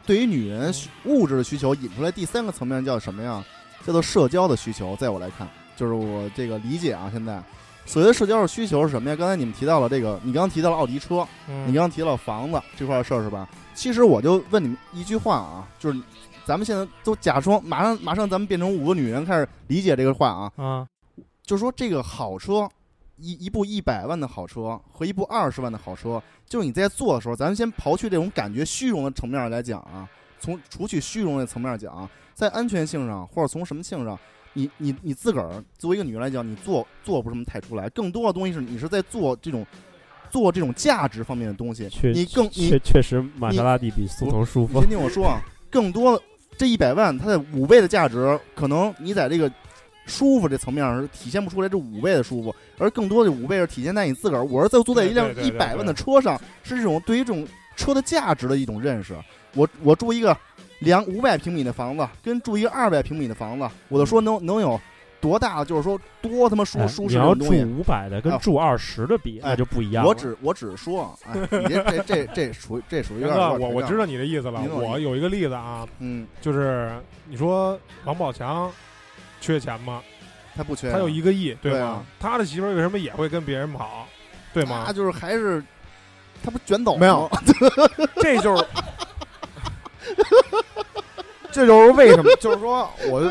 对于女人物质的需求引出来，第三个层面叫什么呀？叫做社交的需求。在我来看，就是我这个理解啊，现在所谓的社交的需求是什么呀？刚才你们提到了这个，你刚刚提到了奥迪车，嗯你刚刚提到房子这块的事儿是吧？其实我就问你们一句话啊，就是咱们现在都假装马上马上咱们变成五个女人开始理解这个话啊。啊，就是说这个好车，一一部一百万的好车和一部二十万的好车，就是你在做的时候，咱们先刨去这种感觉虚荣的层面来讲啊，从除去虚荣的层面讲，在安全性上或者从什么性上，你你你自个儿作为一个女人来讲，你做做不是什么太出来，更多的东西是你是在做这种做这种价值方面的东西，确你更你确确实玛莎拉蒂比速腾舒服你先。听我说啊，更多这一百万，它的五倍的价值，可能你在这个舒服这层面上是体现不出来这五倍的舒服，而更多的五倍是体现在你自个儿。我是在坐在一辆一百万的车上，是这种对于这种车的价值的一种认识。我我住一个两五百平米的房子，跟住一个二百平米的房子，我就说能能有多大？就是说多他妈舒哎舒你要住适的东西。五百的跟啊住二十的比，哎那就不一样了。我只我只是说啊，哎，你这这这这属于这属于我我知道你的意思了我有一个例子啊，嗯，就是你说王宝强缺钱吗？他不缺啊，他有一个亿，吗对啊？他的媳妇为什么也会跟别人跑？对吗他？就是还是他不卷走没有？这就是，这就是为什么，就是说我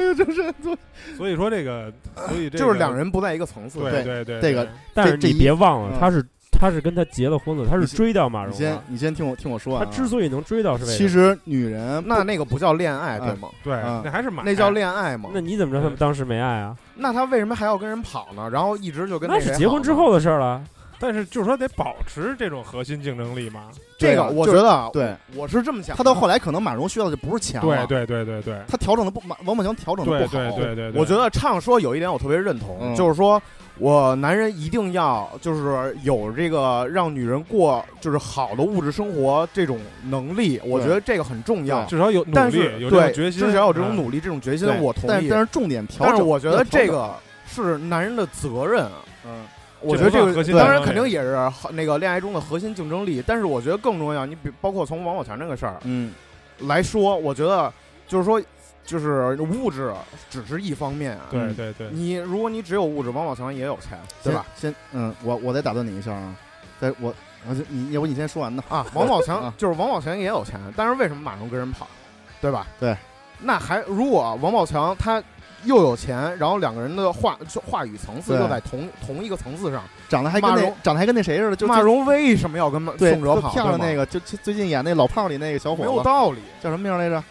所以说这个，所以这个就是两人不在一个层次。对对对对，这个但是你别忘了，嗯他是他是跟他结了婚了，他是追掉马你先。你先听我听我说他啊，之所以能追到是为什么？其实女人那那个不叫恋爱，对吗？对嗯，那还是买，那叫恋爱嘛。那你怎么知道他们当时没爱啊？那他为什么还要跟人跑呢？然后一直就跟那谁是结婚之后的事儿了。但是就是说得保持这种核心竞争力嘛。这个，我觉得啊对，我是这么想。他到后来可能马蓉需要的就不是钱了，对对对对对。他调整的不马王宝强调整的不好，对对对对，我觉得畅说有一点我特别认同，嗯。就是说我男人一定要就是有这个让女人过就是好的物质生活这种能力，我觉得这个很重要。至少有努但是力，有这种对，决心，至少有这种嗯努力、这种决心，我同意。但但是重点调整，但是我觉得这个是男人的责任。嗯，我觉得这个当然肯定也是那个恋爱中的核心竞争力，但是我觉得更重要。你比包括从王宝强这个事儿嗯，来说，我觉得就是说，就是物质只是一方面啊。对对对，你如果你只有物质，王宝强也有钱，对吧？先先嗯，我我再打断你一下啊，在我我就你要不你先说完呢？啊，王宝强 啊就是王宝强也有钱，但是为什么马蓉跟人跑，对吧？对，那还如果王宝强他又有钱，然后两个人的话就话语层次又在同同一个层次上，长得还跟那长得还跟那谁似的，就马蓉为什么要跟宋对哲跑？特漂亮那个，就就最近演那老炮儿里那个小伙没有道理。叫什么名儿来着？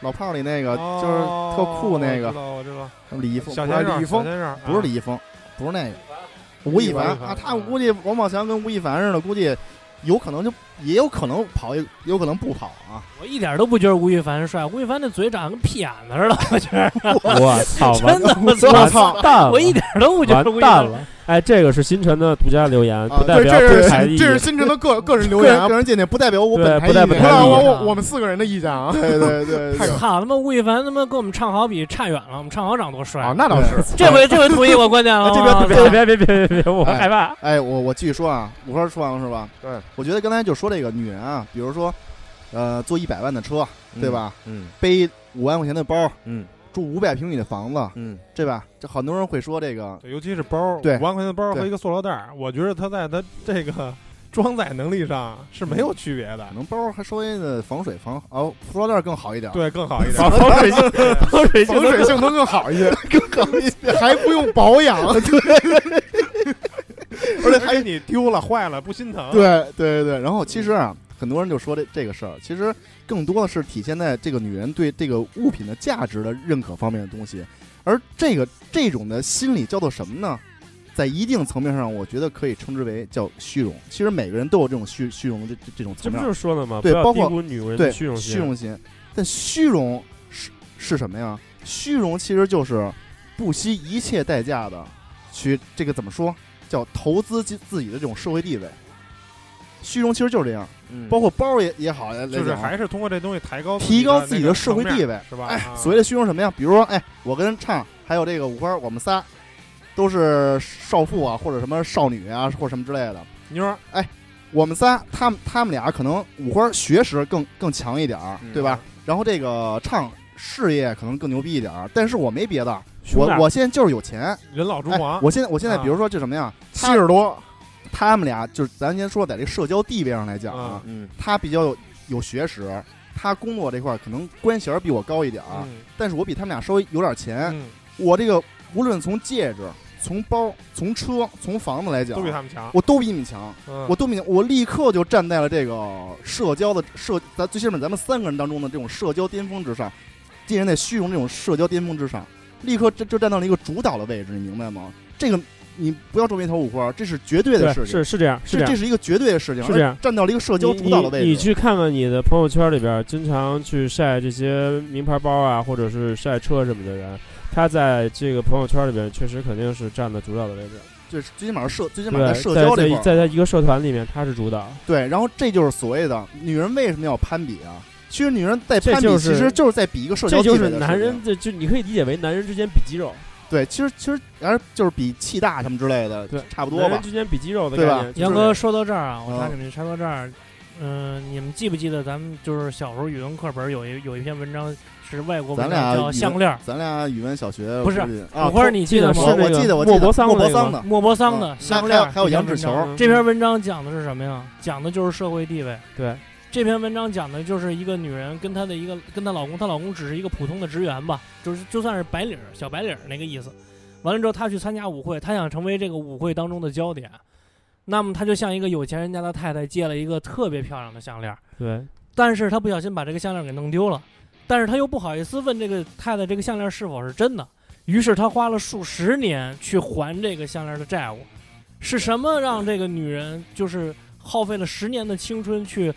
老炮儿里那个哦就是特酷那个。我知道知道，李易峰，李易峰不是啊李易峰，不是那个。吴亦凡。吴亦凡。啊，他我估计王宝强跟吴亦凡似的，估计有可能就也有可能跑，也有可能不跑啊。我一点都不觉得吴亦凡帅，吴亦凡那嘴长得跟屁眼子似的，我觉得我操！真的，我完操，蛋了！我一点都不觉得吴亦凡完蛋了！哎，这个是星辰的独家留言，不代，表这是本台。这是新辰的个个人留言 个人见解不代表我本台不代表意见不是我我我们四个人的意见啊。对对对对，操他妈吴亦凡他妈跟我们唱好比差远了，我们唱好长多帅啊，那倒是。这回这回同意我观点了，这我边别别别别别别，我哎害怕。哎，我我继续说啊，五花说完了是吧？对，我觉得刚才就说这个女人啊，比如说，呃，坐一百万的车，对吧？嗯背五万块钱的包，嗯住五百平米的房子，嗯，对吧？这很多人会说这个，尤其是包，对五万块钱的包和一个塑料袋，我觉得它在它这个 装载能力上是没有区别的可，能包还稍微的防水防哦，塑料袋更好一点，对，更好一点。防防水性，防水性防水性能更好一些，更好一些，还不用保养。而且还你丢了坏了不心疼。对对对对。然后其实啊，很多人就说这这个事儿，其实更多的是体现在这个女人对这个物品的价值的认可方面的东西，而这个这种的心理叫做什么呢？在一定层面上，我觉得可以称之为叫虚荣。其实每个人都有这种虚虚荣的这这种层面这不就，是说的吗？对包括女人对虚荣心。虚荣心。但虚荣是是什么呀？虚荣其实就是不惜一切代价的去这个怎么说？叫投资自自己的这种社会地位。虚荣其实就是这样，包括包也也好来就是还是通过这东西抬高提高自己的的社会地位。是吧？哎，啊所谓的虚荣什么呀？比如说，哎，我跟畅还有这个五花，我们仨都是少妇啊，或者什么少女啊，或者什么之类的。你说我们仨，他们他们俩可能五花学识更更强一点儿，嗯对吧？然后这个畅事业可能更牛逼一点儿，但是我没别的，我我现在就是有钱。人老珠哎黄，，我现在我现在啊比如说这什么呀？七十多，他们俩就是咱先说在这社交地位上来讲啊，嗯他比较有有学识，他工作这块儿可能官衔比我高一点儿，嗯但是我比他们俩稍微有点钱。嗯我这个无论从戒指从包、从车、从房子来讲都，比他们强。我都比你们强，嗯我都比你，我立刻就站在了这个社交的社，咱最起码咱们三个人当中的这种社交巅峰之上，尽人在虚荣这种社交巅峰之上，立刻就就站到了一个主导的位置，你明白吗？这个你不要皱眉头五花，这是绝对的，事情，是是这样，是这是一个绝对的事情，是这样而站到了一个社交主导的位置。你你去看看你的朋友圈里边，经常去晒这些名牌包啊，或者是晒车什么的人，他在这个朋友圈里边确实肯定是占的主导的位置。就是最起码社，最起码，在社交这在块儿，在在一个社团里面，他是主导。对，然后这就是所谓的女人为什么要攀比啊？其实女人在攀比，就是其实就是在比一个社交这就是男人，这就你可以理解为男人之间比肌肉，对，其实其实然后就是比气大什么之类的，对，差不多吧男人。之间比肌肉的对吧概念。杨哥说到这儿啊，我嗯插你们插到这儿，嗯、你们记不记得咱们就是小时候语文课本有一有一篇文章是外国文章叫咱俩语文项链儿，咱俩语文小学不是啊，不是你记得吗？是那个我我记得我记得莫泊桑的，莫泊桑的嗯项链，还有还有这篇文杨志球这篇文章讲的是什么呀？讲的就是社会地位。对，这篇文章讲的就是一个女人跟她的一个跟她老公，她老公只是一个普通的职员吧，就是就算是白领儿小白领儿那个意思。完了之后，她去参加舞会，她想成为这个舞会当中的焦点。那么她就向一个有钱人家的太太借了一个特别漂亮的项链，对，但是她不小心把这个项链给弄丢了，但是她又不好意思问这个太太这个项链是否是真的，于是她花了数十年去还这个项链的债务。是什么让这个女人就是耗费了十年的青春去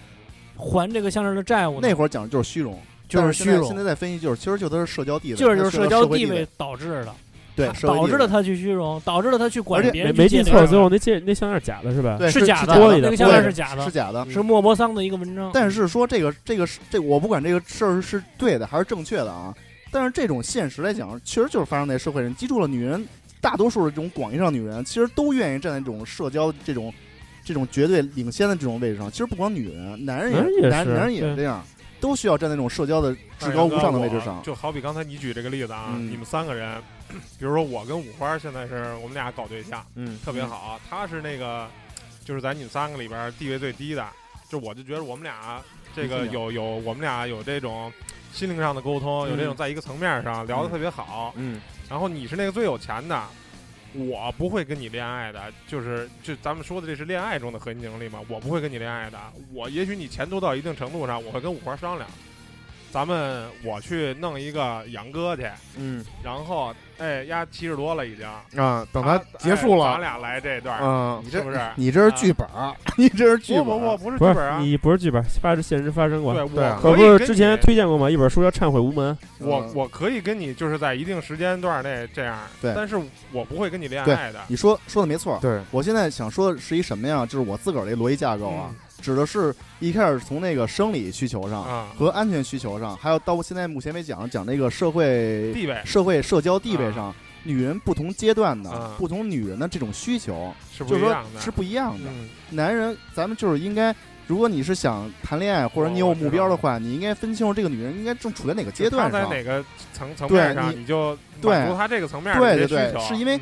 还这个项链的债务呢？那会儿讲的就是虚荣，就是虚荣现在现在在分析就是，其实就都是社交地位，就是就是社交地地位，导致的，对，社会地位导致了他去虚荣，导致了他去管而且别人没没记错，最后那戒那项链假的是吧？对是假的，那个项链是假的，是假的。是莫泊桑的一个文章。但是说这个这个是这我不管这个事儿是对的还是正确的啊，但是这种现实来讲，确实就是发生在社会上。记住了，女人大多数的这种广义上女人，其实都愿意站在这种社交这种这种绝对领先的这种位置上。其实不光女人，男人也是男男人也是这样，都需要站在这种社交的至高无上的位置上。就好比刚才你举这个例子啊，嗯你们三个人，比如说我跟五花现在是我们俩搞对象，嗯，特别好。他是那个，就是在你们三个里边地位最低的，就我就觉得我们俩这个有有我们俩有这种心灵上的沟通，有这种嗯在一个层面上聊得特别好。嗯，然后你是那个最有钱的。我不会跟你恋爱的，就是就咱们说的这是恋爱中的核心竞争力嘛，我不会跟你恋爱的。我也许你钱多到一定程度上，我会跟五花商量，咱们我去弄一个杨哥去，嗯然后哎，丫七十多了已经，啊，等他他结束了，哎咱俩来这段，嗯你这是不是？你这是剧本儿，你这是剧本儿。不不不，不是剧本啊，你不是剧本，发生现实发生过。对对啊我可不是之前推荐过吗？一本书叫《忏悔无门》。我嗯我可以跟你就是在一定时间段内这样，对但是我不会跟你恋爱的。你说说的没错，对，我现在想说的是一什么呀？就是我自个儿这逻辑架构啊，指的是一开始从那个生理需求上啊，和安全需求上，还有到现在目前为讲讲那个社会地位社会社交地位上，女人不同阶段的啊不同女人的这种需求，是不就是说是不一样的。嗯，男人，咱们就是应该。如果你是想谈恋爱，或者你有目标的话，你应该分清楚这个女人应该正处在哪个阶段上在。哪个层层对面上，你你就对满足她这个层面对对对是因为嗯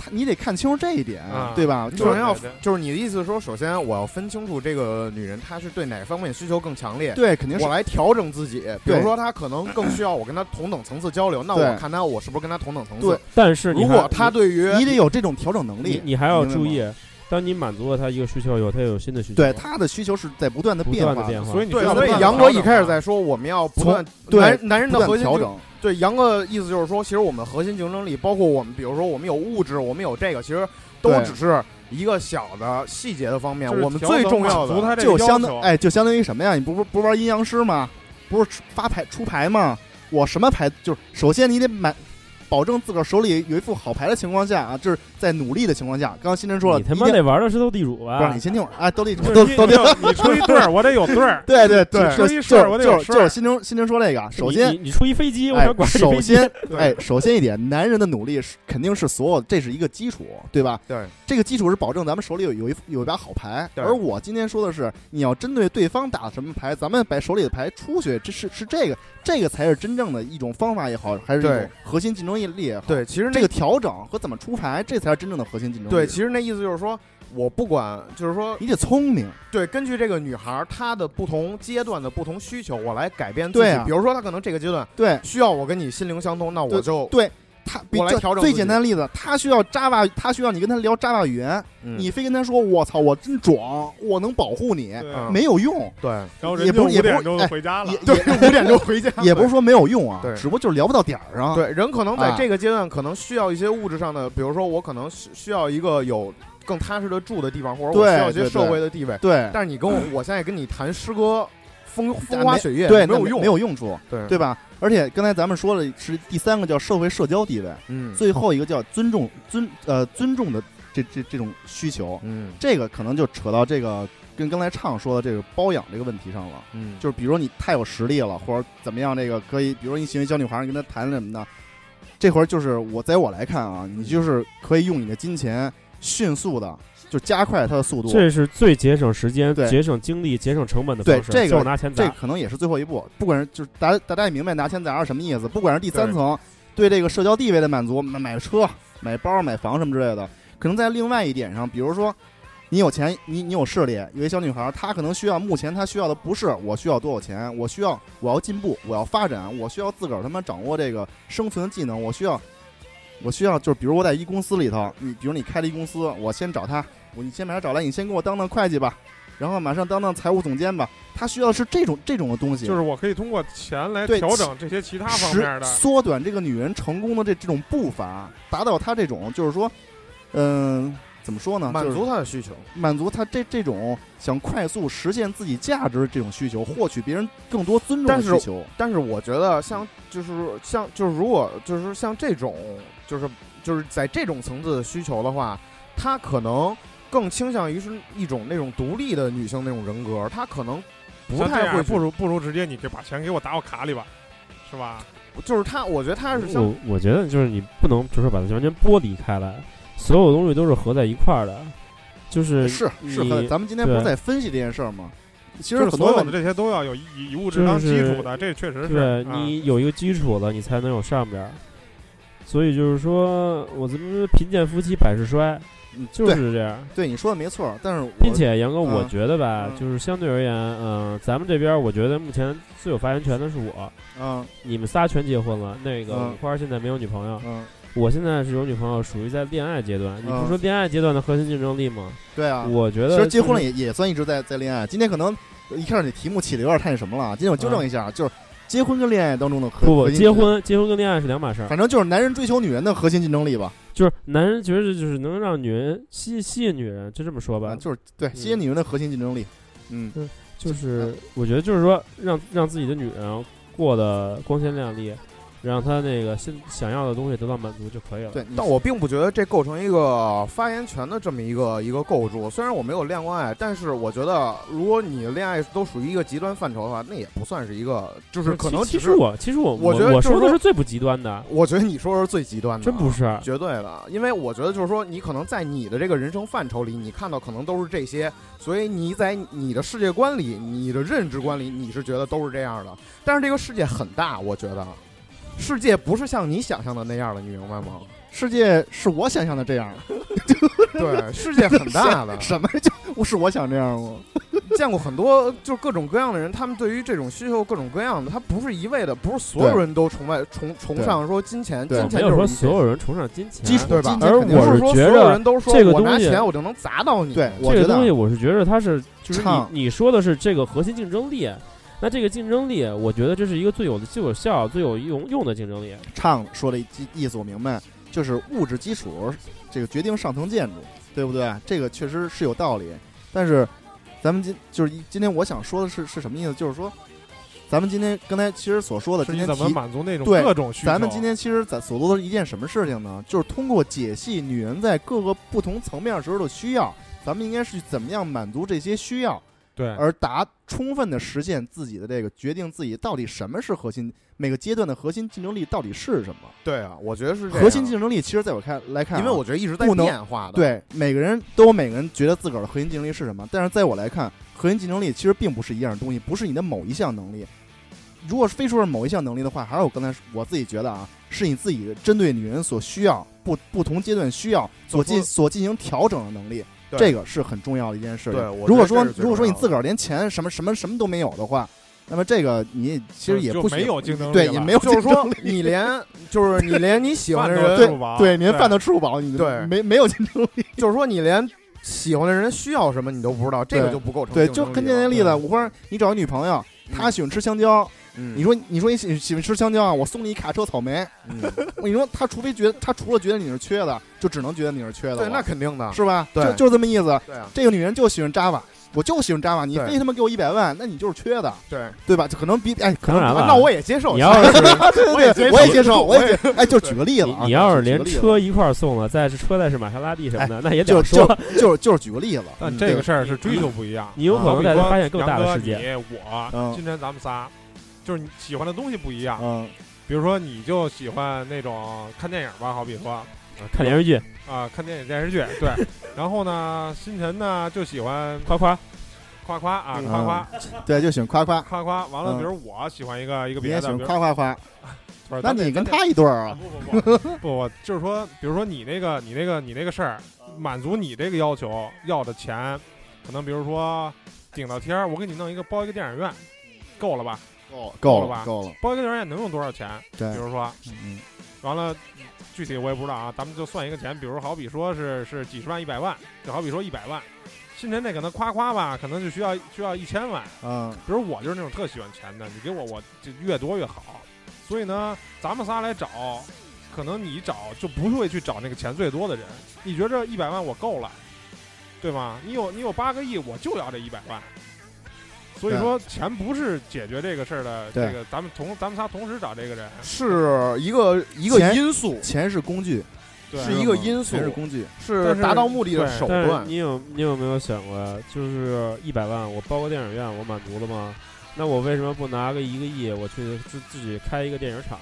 他你得看清楚这一点啊，对吧？就是首先要对对就是你的意思是说，首先我要分清楚这个女人她是对哪方面需求更强烈，对，肯定是我来调整自己。比如对说她可能更需要我跟她同等层次交流，那对我看她我是不是跟她同等层次对次。但是你还如果她对于你得有这种调整能力。你你还要明白吗注意，当你满足了他一个需求以后，他有新的需求。对他的需求是在不断的不变化断的变化。所以你对所以杨哥一开始在说我们要不断对男男人不断的核心竞调整。对杨哥的意思就是说，其实我们核心竞争力，包括我们，比如说我们有物质，我们有这个，其实都只是一个小的细节的方面。我们最重要的，就相当哎，就相当于什么呀？你不不不玩阴阳师吗？不是发牌出牌吗？我什么牌就是首先你得买，保证自个儿手里有一副好牌的情况下啊，就是在努力的情况下。刚刚新晨说了，你他妈得玩的是斗地主不是你？先听会儿啊，斗地主就是你都都对你你出一对儿，我得有对儿。对对对就出一事就就儿我得有事儿就是新晨新晨说这个，首先你出一飞机，我首。先，哎，首先一点，男人的努力是肯定是所有，这是一个基础，对吧？对，这个基础是保证咱们手里有有一有一把好牌。而我今天说的是，你要针对对方打什么牌，咱们把手里的牌出去，这是是这个，这个才是真正的一种方法也好，还是一种核心竞争力也好。对，其实那这个调整和怎么出牌，这才是真正的核心竞争力。对，其实那意思就是说，我不管，就是说，你得聪明，对，根据这个女孩她的不同阶段的不同需求，我来改变自己。对啊比如说，她可能这个阶段对需要我跟你心灵相通，那我对就对。他比较调整最简单的例子，他需要 Java，他需要你跟他聊 Java 语言，嗯你非跟他说我操，我真壮，我能保护你，没有用，对然后也人就不也不是五点就哎回家了也。对也 五点就回家，也不是说没有用啊，对只不过就是聊不到点儿上。对，人可能在啊这个阶段可能需要一些物质上的，比如说我可能需需要一个有更踏实的住的地方，或者我需要一些社会的地位。对但是你跟我，我现在跟你谈诗歌，风风花雪月，对，没有用，没有用处，对对吧？而且刚才咱们说的是第三个叫社会社交地位，嗯。最后一个叫尊重尊呃尊重的这这这种需求，嗯。这个可能就扯到这个跟刚才畅说的这个包养这个问题上了。嗯，就是比如说你太有实力了，或者怎么样，这个可以，比如说你喜欢小女孩儿，你跟她谈什么的，这会儿就是我在我来看啊，你就是可以用你的金钱迅速的就加快它的速度。这是最节省时间、对节省精力、节省成本的方式，对这个拿钱砸。这可能也是最后一步，不管是就是大家大家也明白拿钱砸是什么意思，不管是第三层对这个社交地位的满足，买买车、买包、买房什么之类的，可能在另外一点上，比如说你有钱，你你有势力，有一小女孩，她可能需要目前她需要的不是我需要多少钱，我需要我要进步，我要发展，我需要自个儿他妈掌握这个生存技能，我需要我需要就是比如我在一公司里头，你比如你开了一公司，我先找他，我你先把他找来，你先给我当当会计吧，然后马上当当财务总监吧，他需要的是这种这种的东西，就是我可以通过钱来调整这些其他方时面的。缩短这个女人成功的这这种步伐，达到她这种就是说，嗯、怎么说呢？满足他的需求。满足她这这种想快速实现自己价值的这种需求，获取别人更多尊重的但是需求。但是我觉得像就是像就是如果就是像这种就是就是在这种层次的需求的话，他可能更倾向于是一种那种独立的女性那种人格，她可能不太会不如不如直接你给把钱给我打我卡里吧，是吧？就是她，我觉得她是像我我觉得就是你不能就是把它完全剥离开来，所有东西都是合在一块儿的，就是是是，咱们今天不是在分析这件事儿吗？其实很多问所有的这些都要有以以物质当基础的，这确实是。你有一个基础了，你才能有上边儿。所以就是说，我怎么说贫贱夫妻百事衰，就是这样。对你说的没错，但是并且杨哥，我嗯觉得吧，嗯就是相对而言，嗯、咱们这边我觉得目前最有发言权的是我。嗯你们仨全结婚了，那个花现在没有女朋友，嗯，我现在是有女朋友，属于在恋爱阶段。你不嗯说恋爱阶段的核心竞争力吗？对啊，我觉得其实结婚了也也算一直在在恋爱。今天可能一开始这题目起的有点太什么了，今天我纠正一下，就是结婚跟恋爱当中的核不不，结，婚结婚跟恋爱是两码事儿。反正就是男人追求女人的核心竞争力吧，就是男人觉得就是能让女人吸吸引女人，就这么说吧啊，。就是对嗯吸引女人的核心竞争力。嗯，就是我觉得就是说让让自己的女人过得光鲜亮丽，让他那个心想要的东西得到满足就可以了。对，但我并不觉得这构成一个发言权的这么一个一个构筑。虽然我没有恋过爱，但是我觉得，如果你恋爱都属于一个极端范畴的话，那也不算是一个，就是可能其其实我其实我我觉得我说的是最不极端的，我觉得你说的是最极端的，真不是。绝对的，因为我觉得就是说，你可能在你的这个人生范畴里，你看到可能都是这些，所以你在你的世界观里、你的认知观里，你是觉得都是这样的。但是这个世界很大，我觉得世界不是像你想象的那样的，你明白吗？世界是我想象的这样，对，世界很大的，什么？就是我想这样吗？见过很多就是各种各样的人，他们对于这种需求各种各样的，他不是一味的，不是所有人都崇拜崇崇尚说金钱，对。金没有说钱就是说所有人崇尚金钱，基础对吧？而我是不是说觉所有得人都说这个我拿东西钱我就能砸到你，对，我觉得啊这个东西，我是觉得它是就是唱。你你说的是这个核心竞争力，那这个竞争力，我觉得这是一个最有的最有效、最有用用的竞争力。唱说的意意思我明白，就是物质基础这个决定上层建筑，对不对？这个确实是有道理。但是咱们今就是今天我想说的是是什么意思？就是说，咱们今天刚才其实所说的是你怎么今天提，满足那种对各种需求？咱们今天其实在所做的一件什么事情呢？就是通过解析女人在各个不同层面时候的需要，咱们应该是怎么样满足这些需要。对而达充分的实现自己的这个决定自己到底什么是核心，每个阶段的核心竞争力到底是什么？对啊，我觉得是核心竞争力其实在我看来看啊、因为我觉得一直在变化的。，对每个人都有每个人觉得自个儿的核心竞争力是什么，但是在我来看，核心竞争力其实并不是一样东西，不是你的某一项能力。如果非说是某一项能力的话，还是我刚才我自己觉得啊，是你自己针对女人所需要不不同阶段需要所进所进行调整的能力，对这个是很重要的一件事情。对如果说如果说你自个儿连钱什么什么什么都没有的话，那么这个你其实也不没有竞争力对，也没有就是说竞争力。你连就是你连你喜欢的人，饭都吃不饱。对，连饭都吃不饱，你对。没没有竞争力。就是说你连喜欢的人需要什么你都不知道，这个就不构成对，竞争力就跟简单了。例子，我或者你找个女朋友，她喜欢吃香蕉，嗯。你说你说你喜喜欢吃香蕉啊，我送你一卡车草莓。嗯。我跟你说，他除非觉得他除了觉得你是缺的，就只能觉得你是缺的。对，那肯定的，是吧？对。就就这么意思。对啊，这个女人就喜欢 Java，我就喜欢 Java，你非他妈给我一百万，那你就是缺的，对，对吧？就可能比哎，可能当然了，那我也接受。你要是 对对对，我也接受，我我也哎，就举个例子啊，你你要是连车一块儿送了，再是车再是玛莎拉蒂什么的，那也就得说。就。就是就是举个例子，但这个事儿是追求不一样，你有可能在发现更大的杨哥世界。你我嗯。今天咱们仨，就是你喜欢的东西不一样。嗯比如说，你就喜欢那种看电影吧，好比说看电视剧，啊，看电影电视剧，对。然后呢，星辰呢就喜欢夸夸，夸夸啊，嗯夸夸对，就喜欢夸夸，夸夸。完了，嗯比如我喜欢一个一个别的，你也喜欢夸夸夸，那你跟他一对儿啊？不不不不不，就是说，比如说你那个你那个你那个事儿，满足你这个要求要的钱，可能比如说顶到天儿，我给你弄一个包一个电影院，够了吧？够够了吧够了，包一个电影院能用多少钱？对比，如说，嗯完了，具体我也不知道啊，咱们就算一个钱，比如好比说是是几十万、一百万，就好比说一百万，新陈那可能夸夸吧，可能就需要需要一千万。嗯比如我就是那种特喜欢钱的，你给我我就越多越好。所以呢，咱们仨来找，可能你找就不会去找那个钱最多的人。你觉着一百万我够了，对吗？你有你有八个亿，我就要这一百万。所以说，钱不是解决这个事儿的。这个咱们同咱们仨同时找这个人，是一个一个因素，钱是工具，对是一个因素是工具，是达到目的的手段。你有你有没有想过呀？就是一百万，我包个电影院，我满足了吗？那我为什么不拿个一个亿，我去自自己开一个电影厂，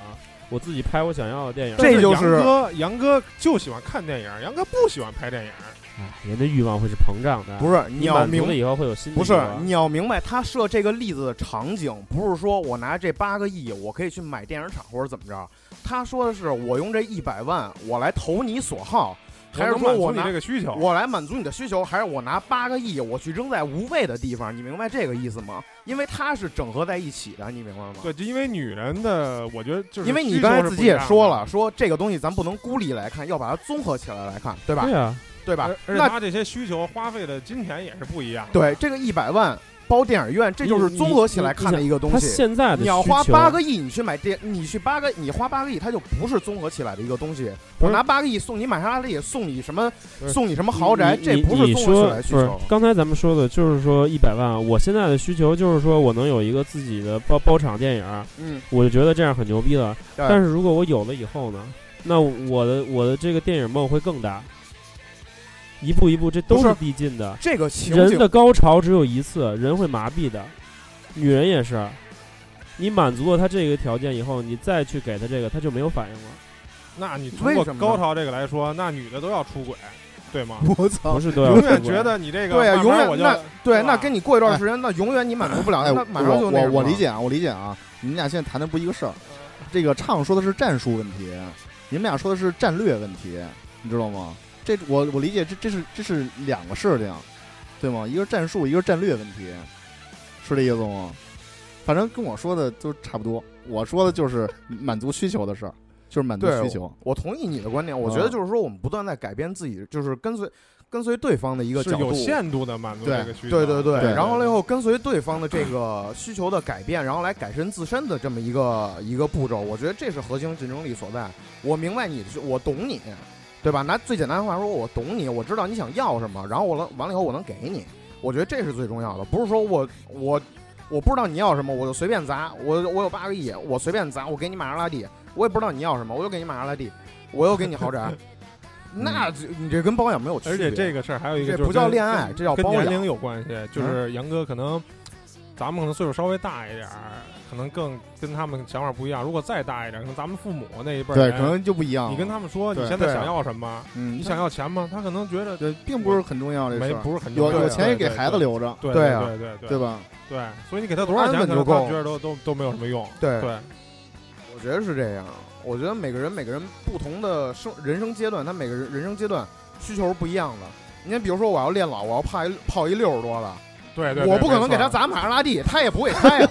我自己拍我想要的电影？这就是杨哥，杨哥就喜欢看电影，杨哥不喜欢拍电影。哎，人的欲望会是膨胀的，不是你要明你满足了以后会有新的不是你要明白，他设这个例子的场景，不是说我拿这八个亿，我可以去买电影厂或者怎么着。他说的是，我用这一百万，我来投你所好，还是满足你说我拿这个需求？我来满足你的需求，还是我拿八个亿，我去扔在无谓的地方？你明白这个意思吗？因为它是整合在一起的，你明白吗？对，就因为女人的，我觉得就是因为你刚才自己也说了，，说这个东西咱不能孤立来看，要把它综合起来来看，对吧？对啊，对吧而？且那他这些需求花费的金钱也是不一样的。对这个一百万包电影院，这就是综合起来看的一个东他西。现在的你要花八个亿，你去买电，你去八个，你花八个亿，它就不是综合起来的一个东西。我拿八个亿送你玛莎拉蒂，送你什么送你什么豪宅，这不是综合起来需求。刚才咱们说的就是说一百万，我现在的需求就是说我能有一个自己的包包场电影，嗯，我就觉得这样很牛逼了。但是如果我有了以后呢，那我的我的这个电影梦会更大，一步一步，这都是是递进的。这个情人的高潮只有一次，人会麻痹的，女人也是。你满足了她这个条件以后，你再去给她这个，她就没有反应了。那你通过高潮这个来说，那女的都要出轨，对吗？我操不！是都要永远出轨觉得你这个对啊慢慢我就永远那对，那跟你过一段时间，那永远你满足不了，哎，那马上就我我理解啊，我理解啊，你们俩现在谈的不一个事儿。这个畅说的是战术问题，你们俩说的是战略问题，你知道吗？这我我理解，这这是这是两个事情，对吗？一个是战术，一个是战略问题，是这意思吗？反正跟我说的都差不多，我说的就是满足需求的事儿，就是满足对需求。我同意你的观点，我觉得嗯就是说，我们不断在改变自己，就是跟随跟随对方的一个是有角度。限度的满足对这个需求。对对对，对然后了以后跟随对方的这个需求的改变，然后来改善自身的这么一个一个步骤，我觉得这是核心竞争力所在。我明白你，我懂你，对吧？拿最简单的话说，我懂你，我知道你想要什么，然后我能完了以后我能给你，我觉得这是最重要的，不是说我我我不知道你要什么，我就随便砸，我我有八个亿，我随便砸，我给你玛莎拉蒂，我也不知道你要什么，我又给你玛莎拉蒂，我又给你豪宅，那这你这跟包养没有区别，而且这个事儿还有一个这就是跟不叫恋爱这叫包养跟年龄有关系。就是杨哥可能咱们可能岁数稍微大一点儿，可能更跟他们想法不一样。如果再大一点儿，可能咱们父母那一辈儿对，可能就不一样。你跟他们说你现在想要什么，嗯，你想要钱吗？他可能觉得对，并不是很重要这没事儿。不是很重要有有钱也给孩子，留着，对对啊对对对对吧？对，所以你给他多少钱，可能觉得都都都没有什么用。对对，我觉得是这样。我觉得每个人每个人不同的生人生阶段，他每个人人生阶段需求是不一样的。你看，比如说我要练老，我要泡一泡一六十多的，对对，我不可能给他，砸玛莎拉蒂，他也不会开呀，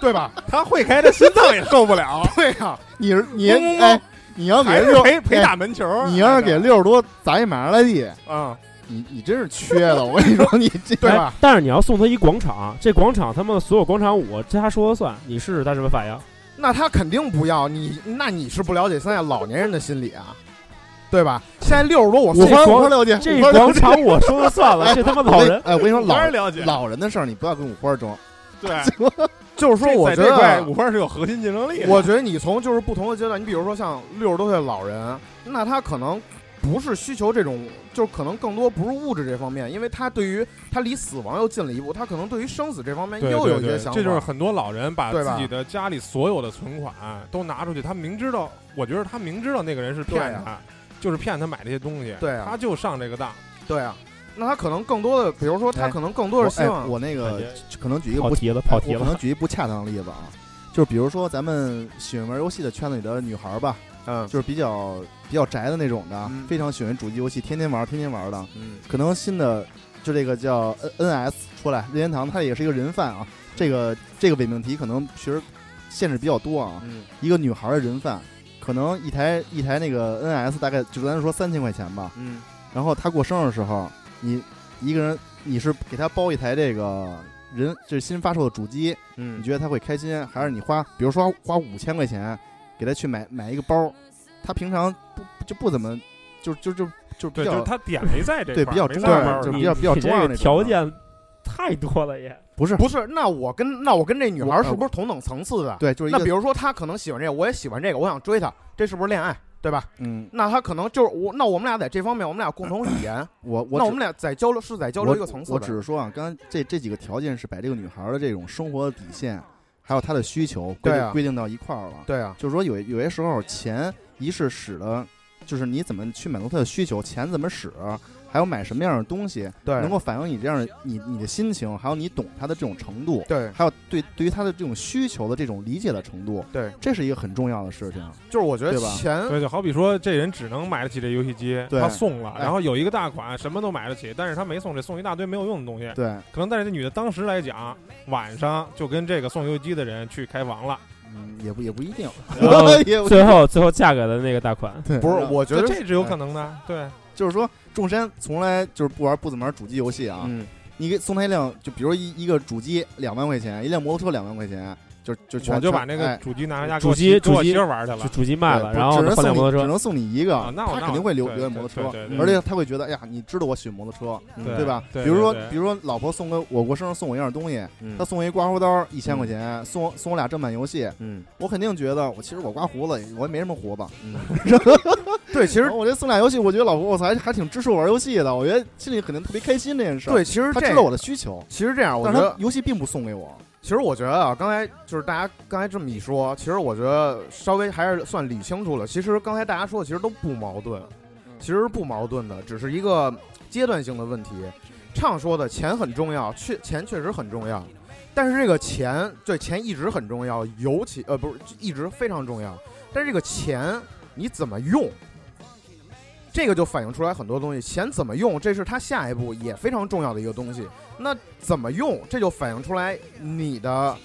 对吧？他会开，他心脏也受不了，对呀，你是 你哎，你要给六陪陪哎打门球。你要是给六十多砸一玛莎拉蒂，嗯，你你真是缺了。我跟你说，你这对吧？但是你要送他一广场，这广场他们所有广场舞，这他说了算，你试试他什么反应？那他肯定不要你，那你是不了解现在老年人的心理啊，对吧？现在六十多，我送五花广五花了解，这广场我说了算了，这他妈老人。哎，我跟你说，老人了解。老人的事儿你不要跟五花争。对，就是说，我觉得五花是有核心竞争力的。我觉得你从就是不同的阶段，你比如说像六十多岁的老人，那他可能不是需求这种，就是可能更多不是物质这方面，因为他对于他离死亡又近了一步，他可能对于生死这方面又有一些想法。这就是很多老人把自己的家里所有的存款都拿出去，他明知道，我觉得他明知道那个人是骗他，就是骗他买这些东西，对啊他就上这个当。对啊，那他可能更多的，比如说他哎可能更多我哎的希望，我那个感可能举一个不跑题了，跑题我可能了。举一不恰当的例子啊，就是比如说咱们喜欢玩游戏的圈子里的女孩儿吧，嗯就是比较比较宅的那种的，嗯非常喜欢主机游戏，天天玩，天天玩的。嗯可能新的就这个叫 N N S 出来，任天堂它也是一个人贩啊。这个这个伪命题可能其实限制比较多啊。嗯一个女孩儿的人贩，可能一台一台那个 N S 大概就咱说三千块钱吧。嗯然后他过生日的时候，你一个人你是给他包一台这个人就是新发售的主机，嗯你觉得他会开心，还是你花比如说花五千块钱给他去买 买一个包？他平常不就不怎么就就就就比对，就较是他点没在这对块儿没比较中二在包儿里就比较比较你这个中二那种的条件太多了也。不是不是，那我跟那我跟这女孩我是不是同等层次的？对，就是那比如说她可能喜欢这个，我也喜欢这个，我想追她，这是不是恋爱？对吧？嗯，那她可能就是我，那我们俩在这方面，我们俩共同语言，我我那我们俩在交流是在交流一个层次我的。只是说啊，刚才这这几个条件是把这个女孩的这种生活的底线，还有她的需求规对啊规定到一块儿了。对啊，就是说有有些时候钱一是使的，就是你怎么去满足她的需求，钱怎么使，还有买什么样的东西，对。能够反映你这样的你你的心情，还有你懂他的这种程度，对。还有对对于他的这种需求的这种理解的程度，对，这是一个很重要的事情。就是我觉得对吧？钱对，就好比说这人只能买得起这游戏机，他送了，哎。然后有一个大款什么都买得起，但是他没送这送一大堆没有用的东西，对，可能但是这女的当时来讲，晚上就跟这个送游戏机的人去开房了，嗯，也不也不一定，然后 最后最后嫁给了那个大款，对。不是，我觉得这这是有可能的，对，就是说，众山从来就是不玩不怎么玩主机游戏啊。嗯，你给送他一辆，就比如一一个主机两万块钱，一辆摩托车两万块钱，就就全我就把那个哎主机拿回家给主机主机玩去了就，主机卖了，对然后只能送你只换辆摩托车。能送你一个啊，那我那我他肯定会留对留在摩托车，对对而且他会觉得，哎呀，你知道我喜欢摩托车，嗯对吧？对比如说对对比如说老婆送个我过生日送我一样东西，嗯他送我一刮胡刀一千块钱，送我送我俩正版游戏，嗯我肯定觉得我其实我刮胡子我也没什么胡子，嗯，对，其实我这送俩游戏，我觉得老婆我操还还挺支持我玩游戏的，我觉得心里肯定特别开心这件事。，对，其实这他知道我的需求，其实这样，我觉得但是他游戏并不送给我。其实我觉得啊，刚才就是大家刚才这么一说，其实我觉得稍微还是算理清楚了。其实刚才大家说的其实都不矛盾，其实是不矛盾的，只是一个阶段性的问题。畅说的钱很重要，确钱确实很重要，但是这个钱对钱一直很重要，尤其呃不是一直非常重要，但是这个钱你怎么用？这个就反映出来很多东西，钱怎么用，这是他下一步也非常重要的一个东西。那怎么用，这就反映出来你的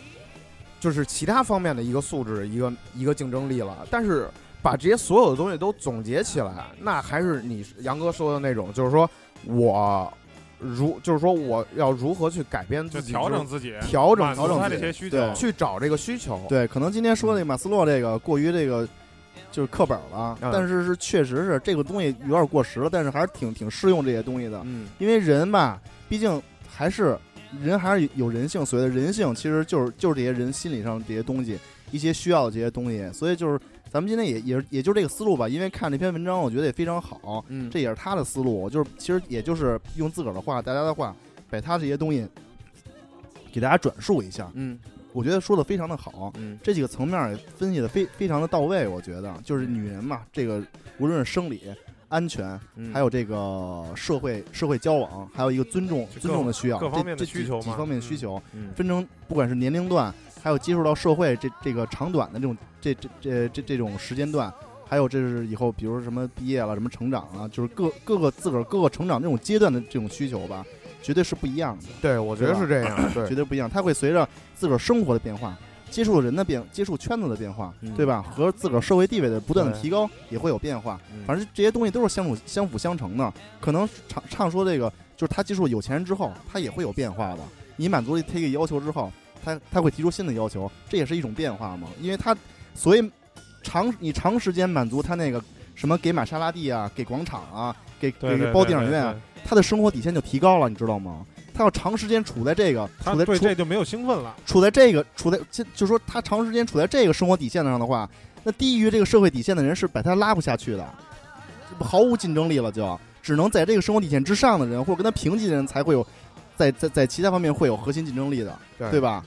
就是其他方面的一个素质，一个一个竞争力了。但是把这些所有的东西都总结起来，那还是你杨哥说的那种，就是说我如就是说我要如何去改变自己，调整自己，调整调整自己这些需求对，去找这个需求。对，可能今天说那个马斯洛这个过于这个就是课本了，嗯但是是确实是这个东西有点过时了，但是还是挺挺适用这些东西的。嗯，因为人吧，毕竟还是人还是有人性，所谓的人性其实就是就是这些人心理上这些东西，一些需要的这些东西。所以就是咱们今天也也也就这个思路吧，因为看这篇文章，我觉得也非常好，嗯，这也是他的思路，就是其实也就是用自个儿的话，大家的话，把他这些东西给大家转述一下。嗯我觉得说的非常的好，嗯这几个层面也分析的非非常的到位。我觉得就是女人嘛，这个无论是生理、安全，嗯，还有这个社会社会交往，还有一个尊重就各尊重的需要，这各方面的需求嘛几方面的嗯需求，嗯分成不管是年龄段，还有接触到社会这这个长短的这种这这这这这种时间段。还有这是以后，比如说什么毕业了，什么成长啊，就是各各个自个儿各个成长这种阶段的这种需求吧。绝对是不一样的，对，我觉得是这样，绝对，不一样。它会随着自个儿生活的变化、接触人的变、接触圈子的变化，嗯对吧？和自个儿社会地位的不断的提高也会有变化。嗯反正这些东西都是相辅相辅相成的。可能唱唱说这个，就是他接触有钱人之后，他也会有变化的。你满足了他一个要求之后，他他会提出新的要求，这也是一种变化嘛。因为他所以长你长时间满足他那个什么给玛莎拉蒂啊，给广场啊，给给包电影院他的生活底线就提高了，你知道吗？他要长时间处在这个他在处这就没有兴奋了。处在这个处在就就说他长时间处在这个生活底线上的话，那低于这个社会底线的人是把他拉不下去的，毫无竞争力了就，只能在这个生活底线之上的人或者跟他平级的人才会有在在在其他方面会有核心竞争力的，对对吧？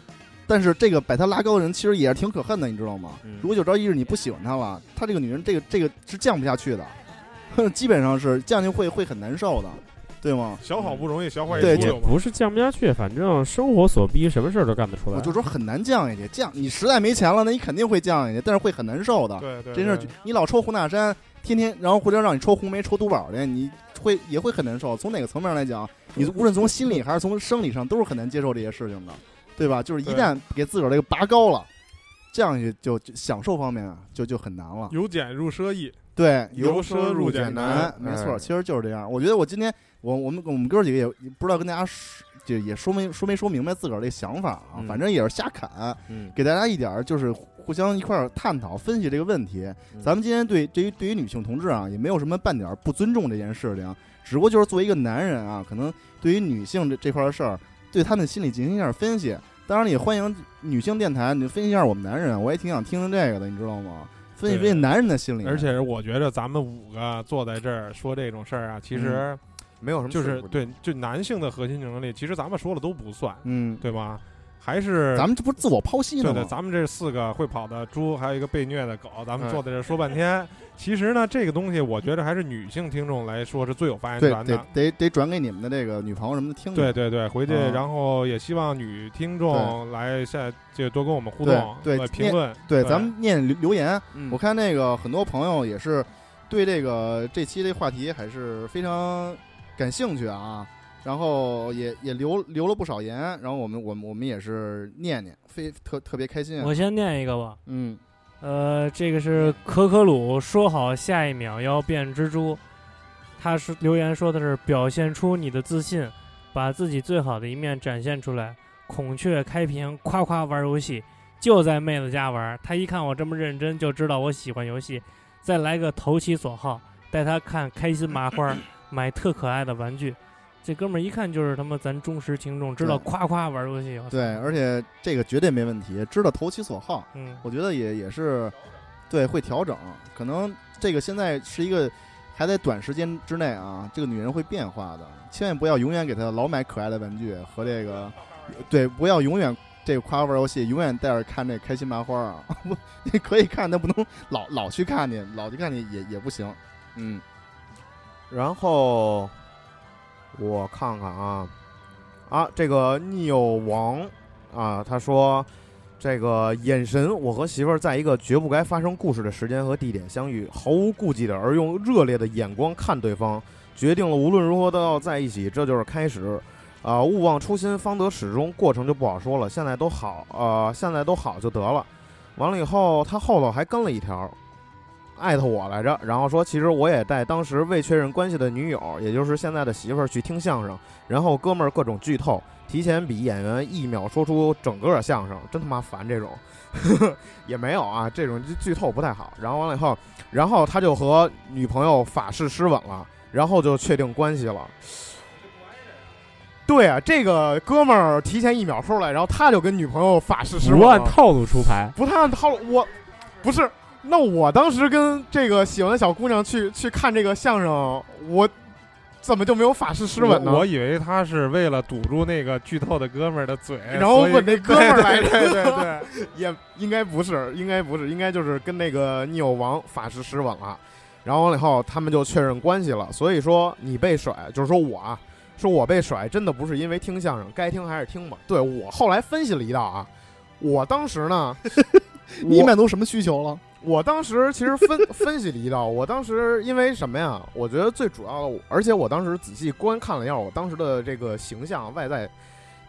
但是这个把他拉高的人其实也是挺可恨的，你知道吗？嗯如果有朝一日你不喜欢他了，他这个女人这个这个是降不下去的，基本上是降去会会很难受的，对吗？小好不容易，小坏对也也出溜嘛。不是降不下去，反正生活所逼，什么事儿都干得出来。我就说很难降下去，降你实在没钱了，那你肯定会降下去，但是会很难受的。对对，真是对你老抽红塔山，天天然后或者让你抽红梅、抽毒宝的，你会也会很难受。从哪个层面来讲，你无论从心理还是从生理上，都是很难接受这些事情的，对吧？就是一旦给自个儿这个拔高了，这样就就享受方面啊，就就很难了。由俭入奢易，对，由奢入俭难难，没错，哎其实就是这样。我觉得我今天我我们我们哥几个也也不知道跟大家说就也说没说没说明白自个儿这想法啊，嗯反正也是瞎侃，嗯，给大家一点儿就是互相一块儿探讨分析这个问题。嗯咱们今天对对于对于女性同志啊，也没有什么半点儿不尊重这件事情，只不过就是作为一个男人啊，可能对于女性这这块儿的事儿，对他们心理进行一下分析。当然，也欢迎女性电台，你分析一下我们男人，我也挺想听听这个的，你知道吗？分析分析男人的心理。而且我觉得咱们五个坐在这儿说这种事儿啊，其实没有什么就是对，就男性的核心竞争力，其实咱们说了都不算，嗯，对吧？还是咱们这不是自我剖析呢吗？对对，咱们这四个会跑的猪，还有一个被虐的狗，咱们嗯坐在这儿说半天。其实呢，这个东西我觉得还是女性听众来说是最有发言权的。得得转给你们的这个女朋友什么的听听。对对对，回去，嗯然后也希望女听众来下就多跟我们互动，对来评论。对，对咱们念留留言。嗯我看那个很多朋友也是对这个这期这话题还是非常感兴趣啊，然后也也留留了不少言，然后我们我们我们也是念念，非特特别开心啊。我先念一个吧。嗯呃，这个是可可鲁说好下一秒要变蜘蛛，他是留言说的是表现出你的自信，把自己最好的一面展现出来。孔雀开屏，夸夸玩游戏，就在妹子家玩。他一看我这么认真，就知道我喜欢游戏。再来个投其所好，带他看开心麻花，买特可爱的玩具。这哥们儿一看就是他妈咱忠实听众，知道夸夸玩游戏。对，而且这个绝对没问题，知道投其所好，嗯，我觉得也也是对会调整，可能这个现在是一个还在短时间之内啊，这个女人会变化的，千万不要永远给她老买可爱的玩具和这个，对，不要永远这个夸玩游戏，永远带着看这开心麻花啊，不，你可以看，但不能老老去看你，老去看你也也不行，嗯然后我看看啊啊，这个逆友王啊，他说这个眼神，我和媳妇儿在一个绝不该发生故事的时间和地点相遇，毫无顾忌的而用热烈的眼光看对方，决定了无论如何都要在一起，这就是开始。啊、勿忘初心，方得始终。过程就不好说了，现在都好，呃，现在都好就得了。完了以后，他后头还跟了一条，艾特我来着，然后说其实我也带当时未确认关系的女友，也就是现在的媳妇儿去听相声，然后哥们儿各种剧透，提前比演员一秒说出整个相声，真他妈烦这种，也没有啊，这种剧透不太好。然后完了以后，然后他就和女朋友法式湿吻了，然后就确定关系了。对啊，这个哥们儿提前一秒说出来，然后他就跟女朋友法式湿吻不。按套路出牌，不太按套路，我不是。那我当时跟这个喜欢的小姑娘去去看这个相声，我怎么就没有法式湿吻呢？我我以为他是为了堵住那个剧透的哥们儿的嘴，然后吻那哥们儿来着，对对对对，也应该不是，应该不是，应该就是跟那个逆友王法式湿吻了。然后完了以后，他们就确认关系了。所以说你被甩，就是说我啊，说我被甩，真的不是因为听相声，该听还是听吧。对我后来分析了一道啊，我当时呢，你满足什么需求了？我当时其实分 分析了一道，我当时因为什么呀？我觉得最主要的，而且我当时仔细观看了一下我当时的这个形象、外在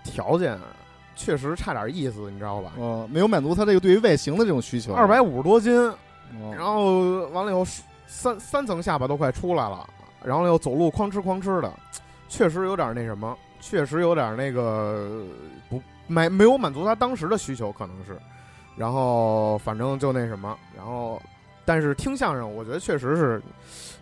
条件，确实差点意思，你知道吧？哦，没有满足他这个对于外形的这种需求。二百五十多斤，哦，然后完了以后三三层下巴都快出来了，然后又走路哐哧哐哧的，确实有点那什么，确实有点那个不没没有满足他当时的需求，可能是。然后反正就那什么，然后但是听相声，我觉得确实是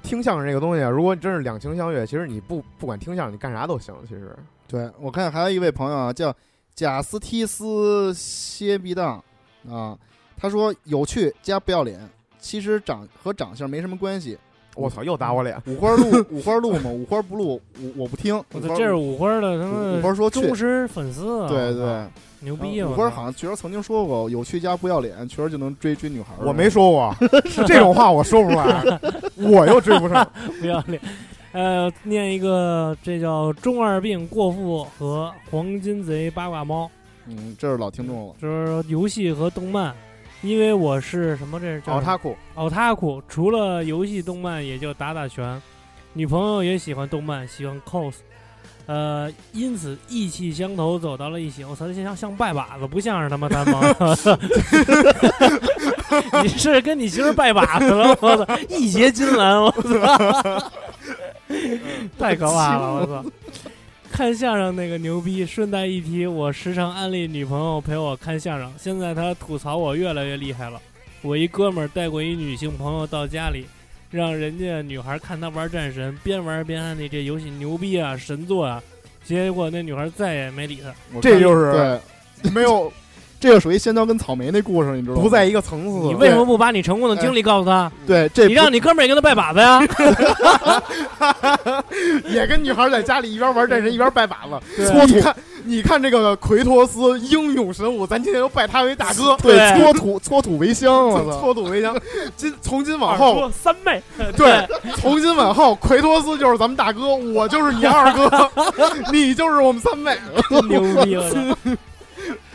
听相声这个东西啊，如果你真是两情相悦，其实你不不管听相声，你干啥都行。其实对我看还有一位朋友啊，叫贾斯提斯歇必当啊，他说有趣加不要脸，其实长和长相没什么关系。我操，又打我脸！五花录五花录嘛，五花不录，我我不听。我操，这是五花的他五妈花说忠实粉丝啊！对对，牛逼啊！五花好像确实曾经说过，有趣加不要脸，确实就能追追女孩儿。我没说过 这种话，我说不出来，我又追不上。不要脸。呃，念一个，这叫中二病过父和黄金贼八卦猫，嗯，这是老听众了。就是游戏和动漫。因为我是什么？这是叫奥塔库，奥塔库，除了游戏、动漫，也就打打拳。女朋友也喜欢动漫，喜欢 cos，呃，因此意气相投，走到了一起。我操，这像像拜把子，不像是他妈单方。你是跟你媳妇拜把子了？我操，义结金兰！我操，太可怕了！我操。看相声那个牛逼，顺带一提，我时常安利女朋友陪我看相声。现在她吐槽我越来越厉害了。我一哥们儿带过一女性朋友到家里，让人家女孩看他玩战神，边玩边安利这游戏牛逼啊，神作啊。结果那女孩再也没理他。这就是，没有，这个属于香蕉跟草莓那故事，你知道吗？不在一个层次。你为什么不把你成功的经历告诉他？对，这你让你哥们儿也跟他拜把子呀，也跟女孩在家里一边玩战神一边拜把子。搓土，你看，你看这个奎托斯英勇神武，咱今天就拜他为大哥。对，搓土搓土为香，我操！搓土为香。今从今往后，三妹，对，从今往后，奎托斯就是咱们大哥，我就是你二哥，你就是我们三妹。真 牛逼了。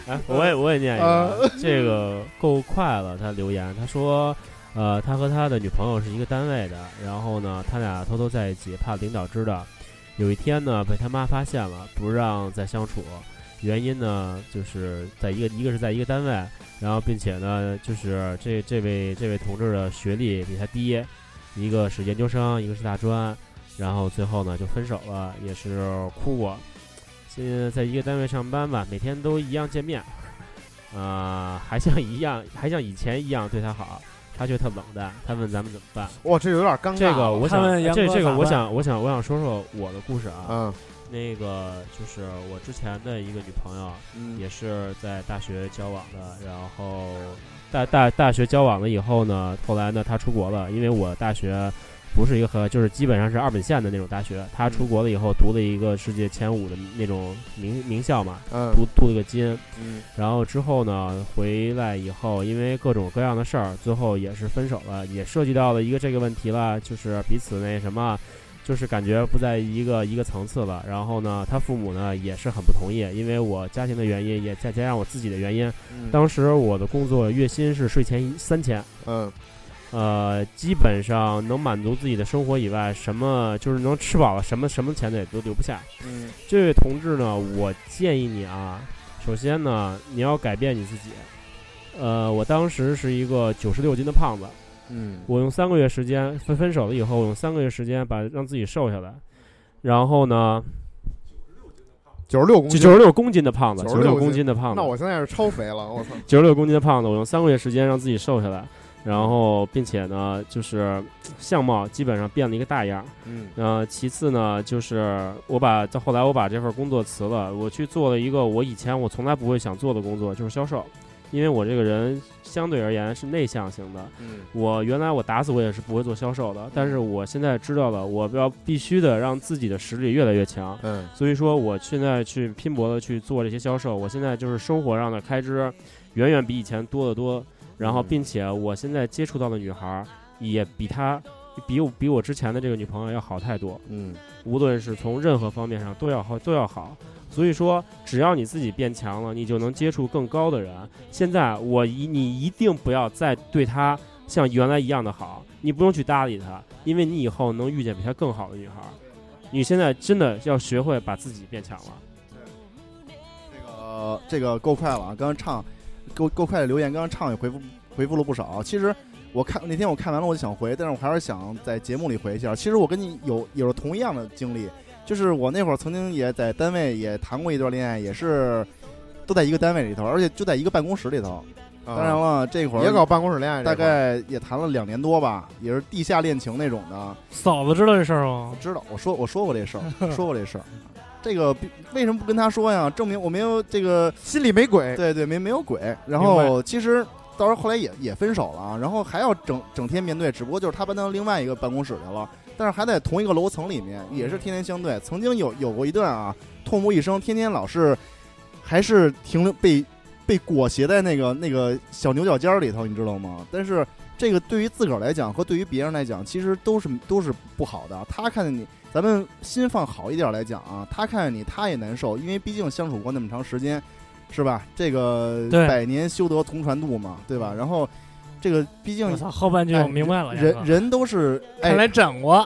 哎，我也我也念一啊个，这个够快了。他留言，他说，呃，他和他的女朋友是一个单位的，然后呢，他俩偷偷在一起，怕领导知道。有一天呢，被他妈发现了，不让再相处。原因呢，就是在一个一个是在一个单位，然后并且呢，就是这这位这位同志的学历比他低，一个是研究生，一个是大专，然后最后呢就分手了，也是哭过。现在在一个单位上班吧，每天都一样见面，呃，还像一样，还像以前一样对他好，他却特冷淡。他问咱们怎么办？哇，这有点尴尬。这个我想这这个我想，我想，我想说说我的故事啊。嗯那个就是我之前的一个女朋友，嗯也是在大学交往的，然后大大大学交往了以后呢，后来呢她出国了，因为我大学不是一个很就是基本上是二本线的那种大学，他出国了以后读了一个世界前五的那种名名校嘛，嗯。读镀了个金，嗯。然后之后呢回来以后，因为各种各样的事儿，最后也是分手了，也涉及到了一个这个问题了，就是彼此那什么。就是感觉不在一个一个层次了，然后呢，他父母呢也是很不同意，因为我家庭的原因，也再加上我自己的原因。嗯。当时我的工作月薪是税前三千，嗯呃，基本上能满足自己的生活以外，什么就是能吃饱了，什么什么钱的也都留不下。嗯。这位同志呢，我建议你啊，首先呢，你要改变你自己。呃，我当时是一个九十六斤的胖子，嗯。我用三个月时间分分手了以后，用三个月时间把让自己瘦下来，然后呢，九十六公斤，九十六公斤的胖子，九十六公斤的胖子，那我现在是超肥了，我操！九十六公斤的胖子，我用三个月时间让自己瘦下来，然后并且呢，就是相貌基本上变了一个大样儿。嗯呃，其次呢，就是我把到后来我把这份工作辞了，我去做了一个我以前我从来不会想做的工作，就是销售。因为我这个人相对而言是内向型的，嗯我原来我打死我也是不会做销售的，但是我现在知道了，我要必须的让自己的实力越来越强。嗯所以说，我现在去拼搏的去做这些销售，我现在就是生活上的开支远远比以前多得多。然后，嗯并且我现在接触到的女孩儿也比她比我比我之前的这个女朋友要好太多，嗯无论是从任何方面上都要好都要好。所以说，只要你自己变强了，你就能接触更高的人。现在我一你一定不要再对她像原来一样的好，你不用去搭理她，因为你以后能遇见比她更好的女孩儿。你现在真的要学会把自己变强了。这个这个够快了啊！刚刚唱够够快的留言，刚刚唱也回复回复了不少。其实我看那天我看完了，我就想回，但是我还是想在节目里回一下。其实我跟你有有着同样的经历，就是我那会儿曾经也在单位也谈过一段恋爱，也是都在一个单位里头，而且就在一个办公室里头。当然了，这会儿也搞办公室恋爱大，概也谈了两年多吧，也是地下恋情那种的。嫂子知道这事儿吗？知道，我说我说过这事儿，说过这事儿。这个为什么不跟他说呀？证明我没有这个心里没鬼。对对，没没有鬼。然后其实到时候后来也也分手了啊，然后还要整整天面对，只不过就是他搬到另外一个办公室去了，但是还在同一个楼层里面，也是天天相对。曾经有有过一段啊，痛不欲生，天天老是还是停留被被裹挟在那个那个小牛角尖儿里头，你知道吗？但是这个对于自个儿来讲和对于别人来讲，其实都是都是不好的。他看见你，咱们心放好一点来讲啊，他看见你他也难受，因为毕竟相处过那么长时间，是吧？这个百年修得同船渡嘛，对吧？然后这个毕竟我操，后半句哎我明白了。人人都是哎看来整过，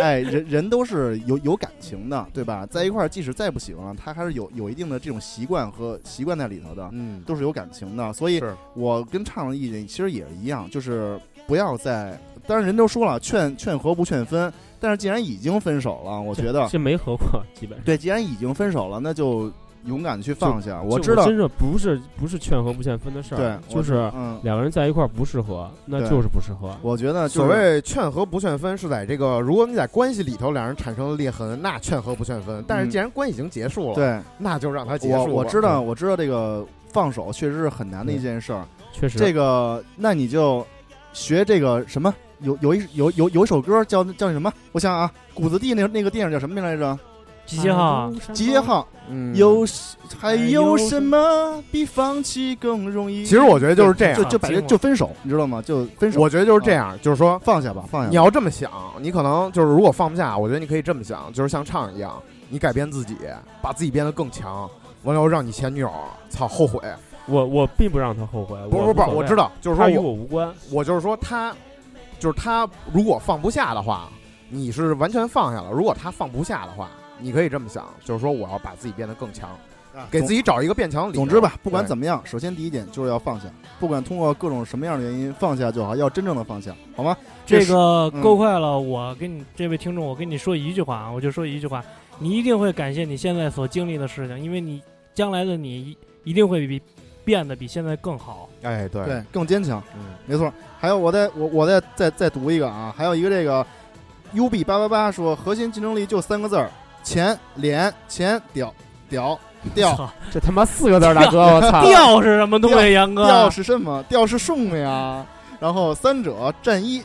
哎，人人都是有有感情的，对吧？在一块儿，即使再不喜欢，他还是有有一定的这种习惯和习惯在里头的，嗯，都是有感情的。所以我跟畅的意见其实也是一样，就是不要再，当然人都说了，劝劝和不劝分，但是既然已经分手了，我觉得这没合过，基本上。对，既然已经分手了，那就勇敢地去放下。我知道，真是不是不是劝和不劝分的事儿，对，就是嗯，两个人在一块儿不适合，那就是不适合。我觉得就是所谓劝和不劝分，是在这个如果你在关系里头两人产生了裂痕，那劝和不劝分。但是嗯既然关系已经结束了，，对那就让它结束。我我知道，我知道这个放手确实是很难的一件事儿。确实，这个，那你就学这个什么？有有一有有有一首歌叫叫什么？我想想啊，谷子地那那个电影叫什么名来着？集结号，集结号。嗯，有还有有什么比放弃更容易？其实我觉得就是这样就就把这就分手，你知道吗？就分手。我觉得就是这样，就是说放下吧，放下。你要这么想，你可能就是如果放不下，我觉得你可以这么想，就是像唱一样，你改变自己，把自己变得更强，完了后让你前女友操后悔。我我并不让她后悔，不不不，我知道，就是说与说我我无关。我就是说他，就是他如果放不下的话，你是完全放下了；如果他放不下的话，你可以这么想，就是说我要把自己变得更强，给自己。找一个变强的理由。总之吧，不管怎么样，首先第一点就是要放下，不管通过各种什么样的原因放下就好，要真正的放下，好吗？这是个嗯够快了。我跟你这位听众，我跟你说一句话啊，我就说一句话，你一定会感谢你现在所经历的事情，因为你将来的你一定会比变得比现在更好。哎，对对，更坚强。嗯，没错，还有我再我我再再再读一个啊，还有一个这个 U B 八八八说核心竞争力就三个字儿：钱、脸、钱、屌、屌、屌。这他妈四个字儿，大哥，我操！调是什么东西？杨哥，调是什么？调是送呀。然后三者战一，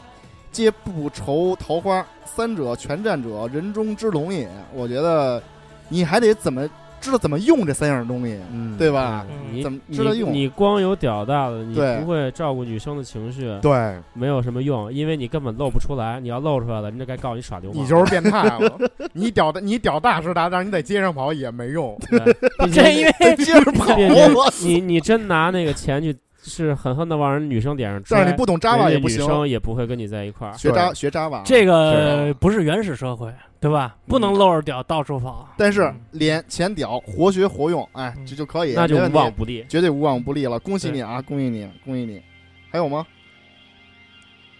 皆不愁桃花；三者全战者，人中之龙也。我觉得你还得怎么知道怎么用这三样东西，嗯，对吧？嗯你怎么你知道用你光有屌大的，你不会照顾女生的情绪，对，没有什么用，因为你根本露不出来。你要露出来了，人家该告你耍流氓。你就是变态了。你屌的，你屌大是大，但是你在街上跑也没用。因为街上跑。你你真拿那个钱去，是狠狠的往人女生脸上拽，但是你不懂 Java 也不行女，生也不会跟你在一块儿。学 Java 学 Java。这个不是原始社会，对吧？不能露着屌到处跑。但是嗯脸钱屌，活学活用，哎，嗯这就可以，那就无往不利。绝对无往不利了。恭喜你啊，恭喜你，恭喜你。还有吗？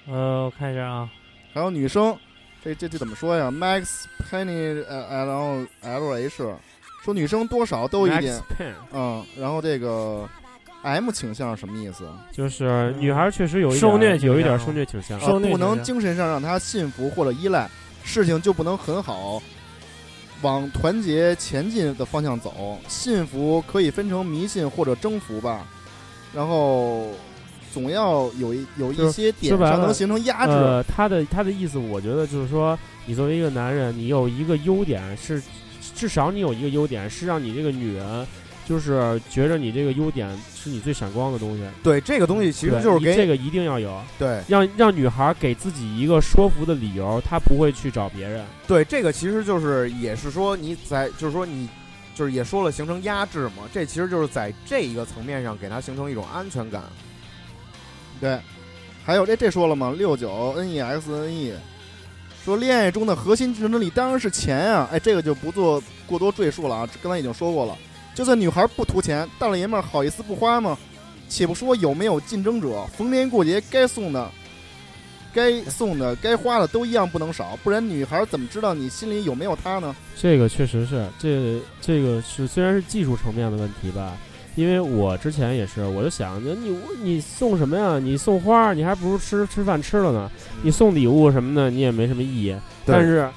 呃，我看一下啊，还有女生，这这这怎么说呀？Max Penny 呃 L L H 说女生多少都有一点 Pen 嗯，然后这个 M 倾向什么意思？就是女孩确实有一受虐点有一点倾向受虐倾向。啊不能精神上让她信服或者依赖，事情就不能很好往团结前进的方向走。信服可以分成迷信或者征服吧，然后总要有一有一些点说白了上能形成压制。呃，他的他的意思，我觉得就是说，你作为一个男人，你有一个优点是，至少你有一个优点是让你这个女人，就是觉着你这个优点是你最闪光的东西。对，这个东西其实就是给这个一定要有，对让让女孩给自己一个说服的理由，她不会去找别人。对，这个其实就是也是说你在就是说你就是也说了形成压制嘛，这其实就是在这一个层面上给她形成一种安全感。对，还有这这说了吗？六九 N E X N E 说恋爱中的核心竞争力当然是钱啊！哎，这个就不做过多赘述了啊，刚才已经说过了。就算女孩不图钱，大老爷们儿好意思不花吗？且不说有没有竞争者，逢年过节该送的、该送的、该花的都一样不能少，不然女孩怎么知道你心里有没有她呢？这个确实是，这这个是虽然是技术层面的问题吧，因为我之前也是，我就想着你你送什么呀？你送花，你还不如吃吃饭吃了呢。你送礼物什么的，你也没什么意义。但是，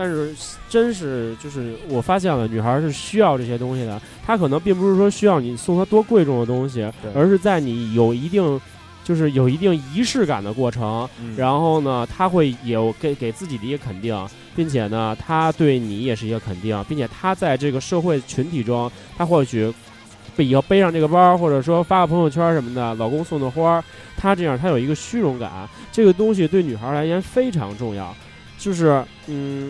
但是真是就是我发现了，女孩是需要这些东西的。她可能并不是说需要你送她多贵重的东西，而是在你有一定就是有一定仪式感的过程，嗯。然后呢，她会有给给自己的一个肯定，并且呢，她对你也是一个肯定，并且她在这个社会群体中，她或许被以后背上这个包，或者说发个朋友圈什么的，老公送的花儿，她这样她有一个虚荣感，这个东西对女孩而言非常重要，就是嗯，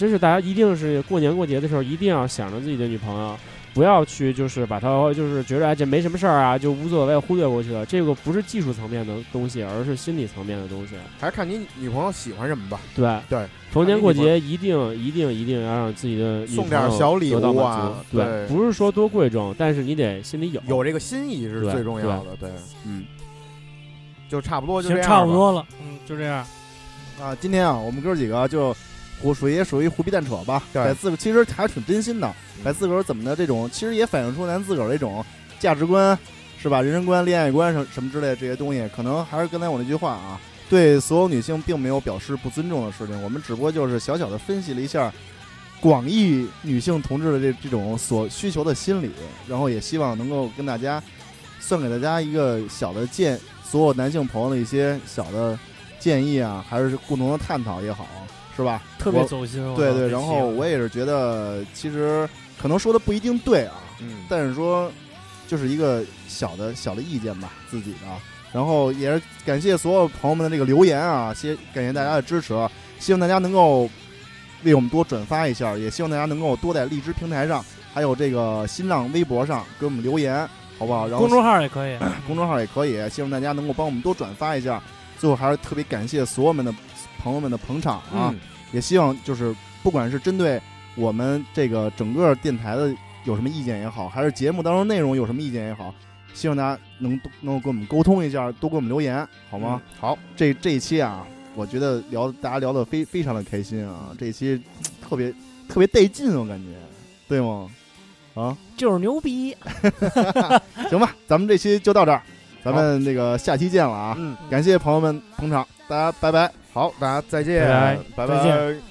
真是大家一定是过年过节的时候一定要想着自己的女朋友。不要去，就是把她，就是觉得哎这没什么事儿啊，就无所谓忽略过去了。这个不是技术层面的东西，而是心理层面的东西。还是看你女朋友喜欢什么吧。对对，逢年过节一定一定一定要让自己的送点小礼物啊对对，不是说多贵重，但是你得心里有。有这个心意是最重要的，对，嗯，就差不多就这，样，差不。多了，嗯，就这样。啊，今天啊，我们哥几个就胡属于也属于胡逼蛋扯吧，对把自个其实还挺真心的，嗯把自个儿怎么的这种，其实也反映出咱自个儿的一种价值观，是吧？人生观、恋爱观什什么之类的这些东西，可能还是刚才我那句话啊，对所有女性并没有表示不尊重的事情，我们只不过就是小小的分析了一下广义女性同志的这这种所需求的心理，然后也希望能够跟大家算给大家一个小的建，所有男性朋友的一些小的建议啊，还是共同的探讨也好，是吧？特别走心。对对，然后我也是觉得，其实可能说的不一定对啊，嗯，但是说就是一个小的小的意见吧，自己的。然后也是感谢所有朋友们的这个留言啊，谢感谢大家的支持，希望大家能够为我们多转发一下，也希望大家能够多在荔枝平台上，还有这个新浪微博上给我们留言，好不好？然后公众号也可以。公众号也可以，希望大家能够帮我们多转发一下。最后还是特别感谢所有们的朋友们的捧场啊，嗯也希望就是不管是针对我们这个整个电台的有什么意见也好，还是节目当中内容有什么意见也好，希望大家能多能够跟我们沟通一下，多给我们留言，好吗？嗯好，这这一期啊，我觉得聊大家聊得非非常的开心啊，这一期特别特别带劲，我感觉，对吗？啊，就是牛逼。行吧，咱们这期就到这儿，咱们那个下期见了啊！嗯，感谢朋友们捧场，大家拜拜。好，大家再见，拜拜，再见。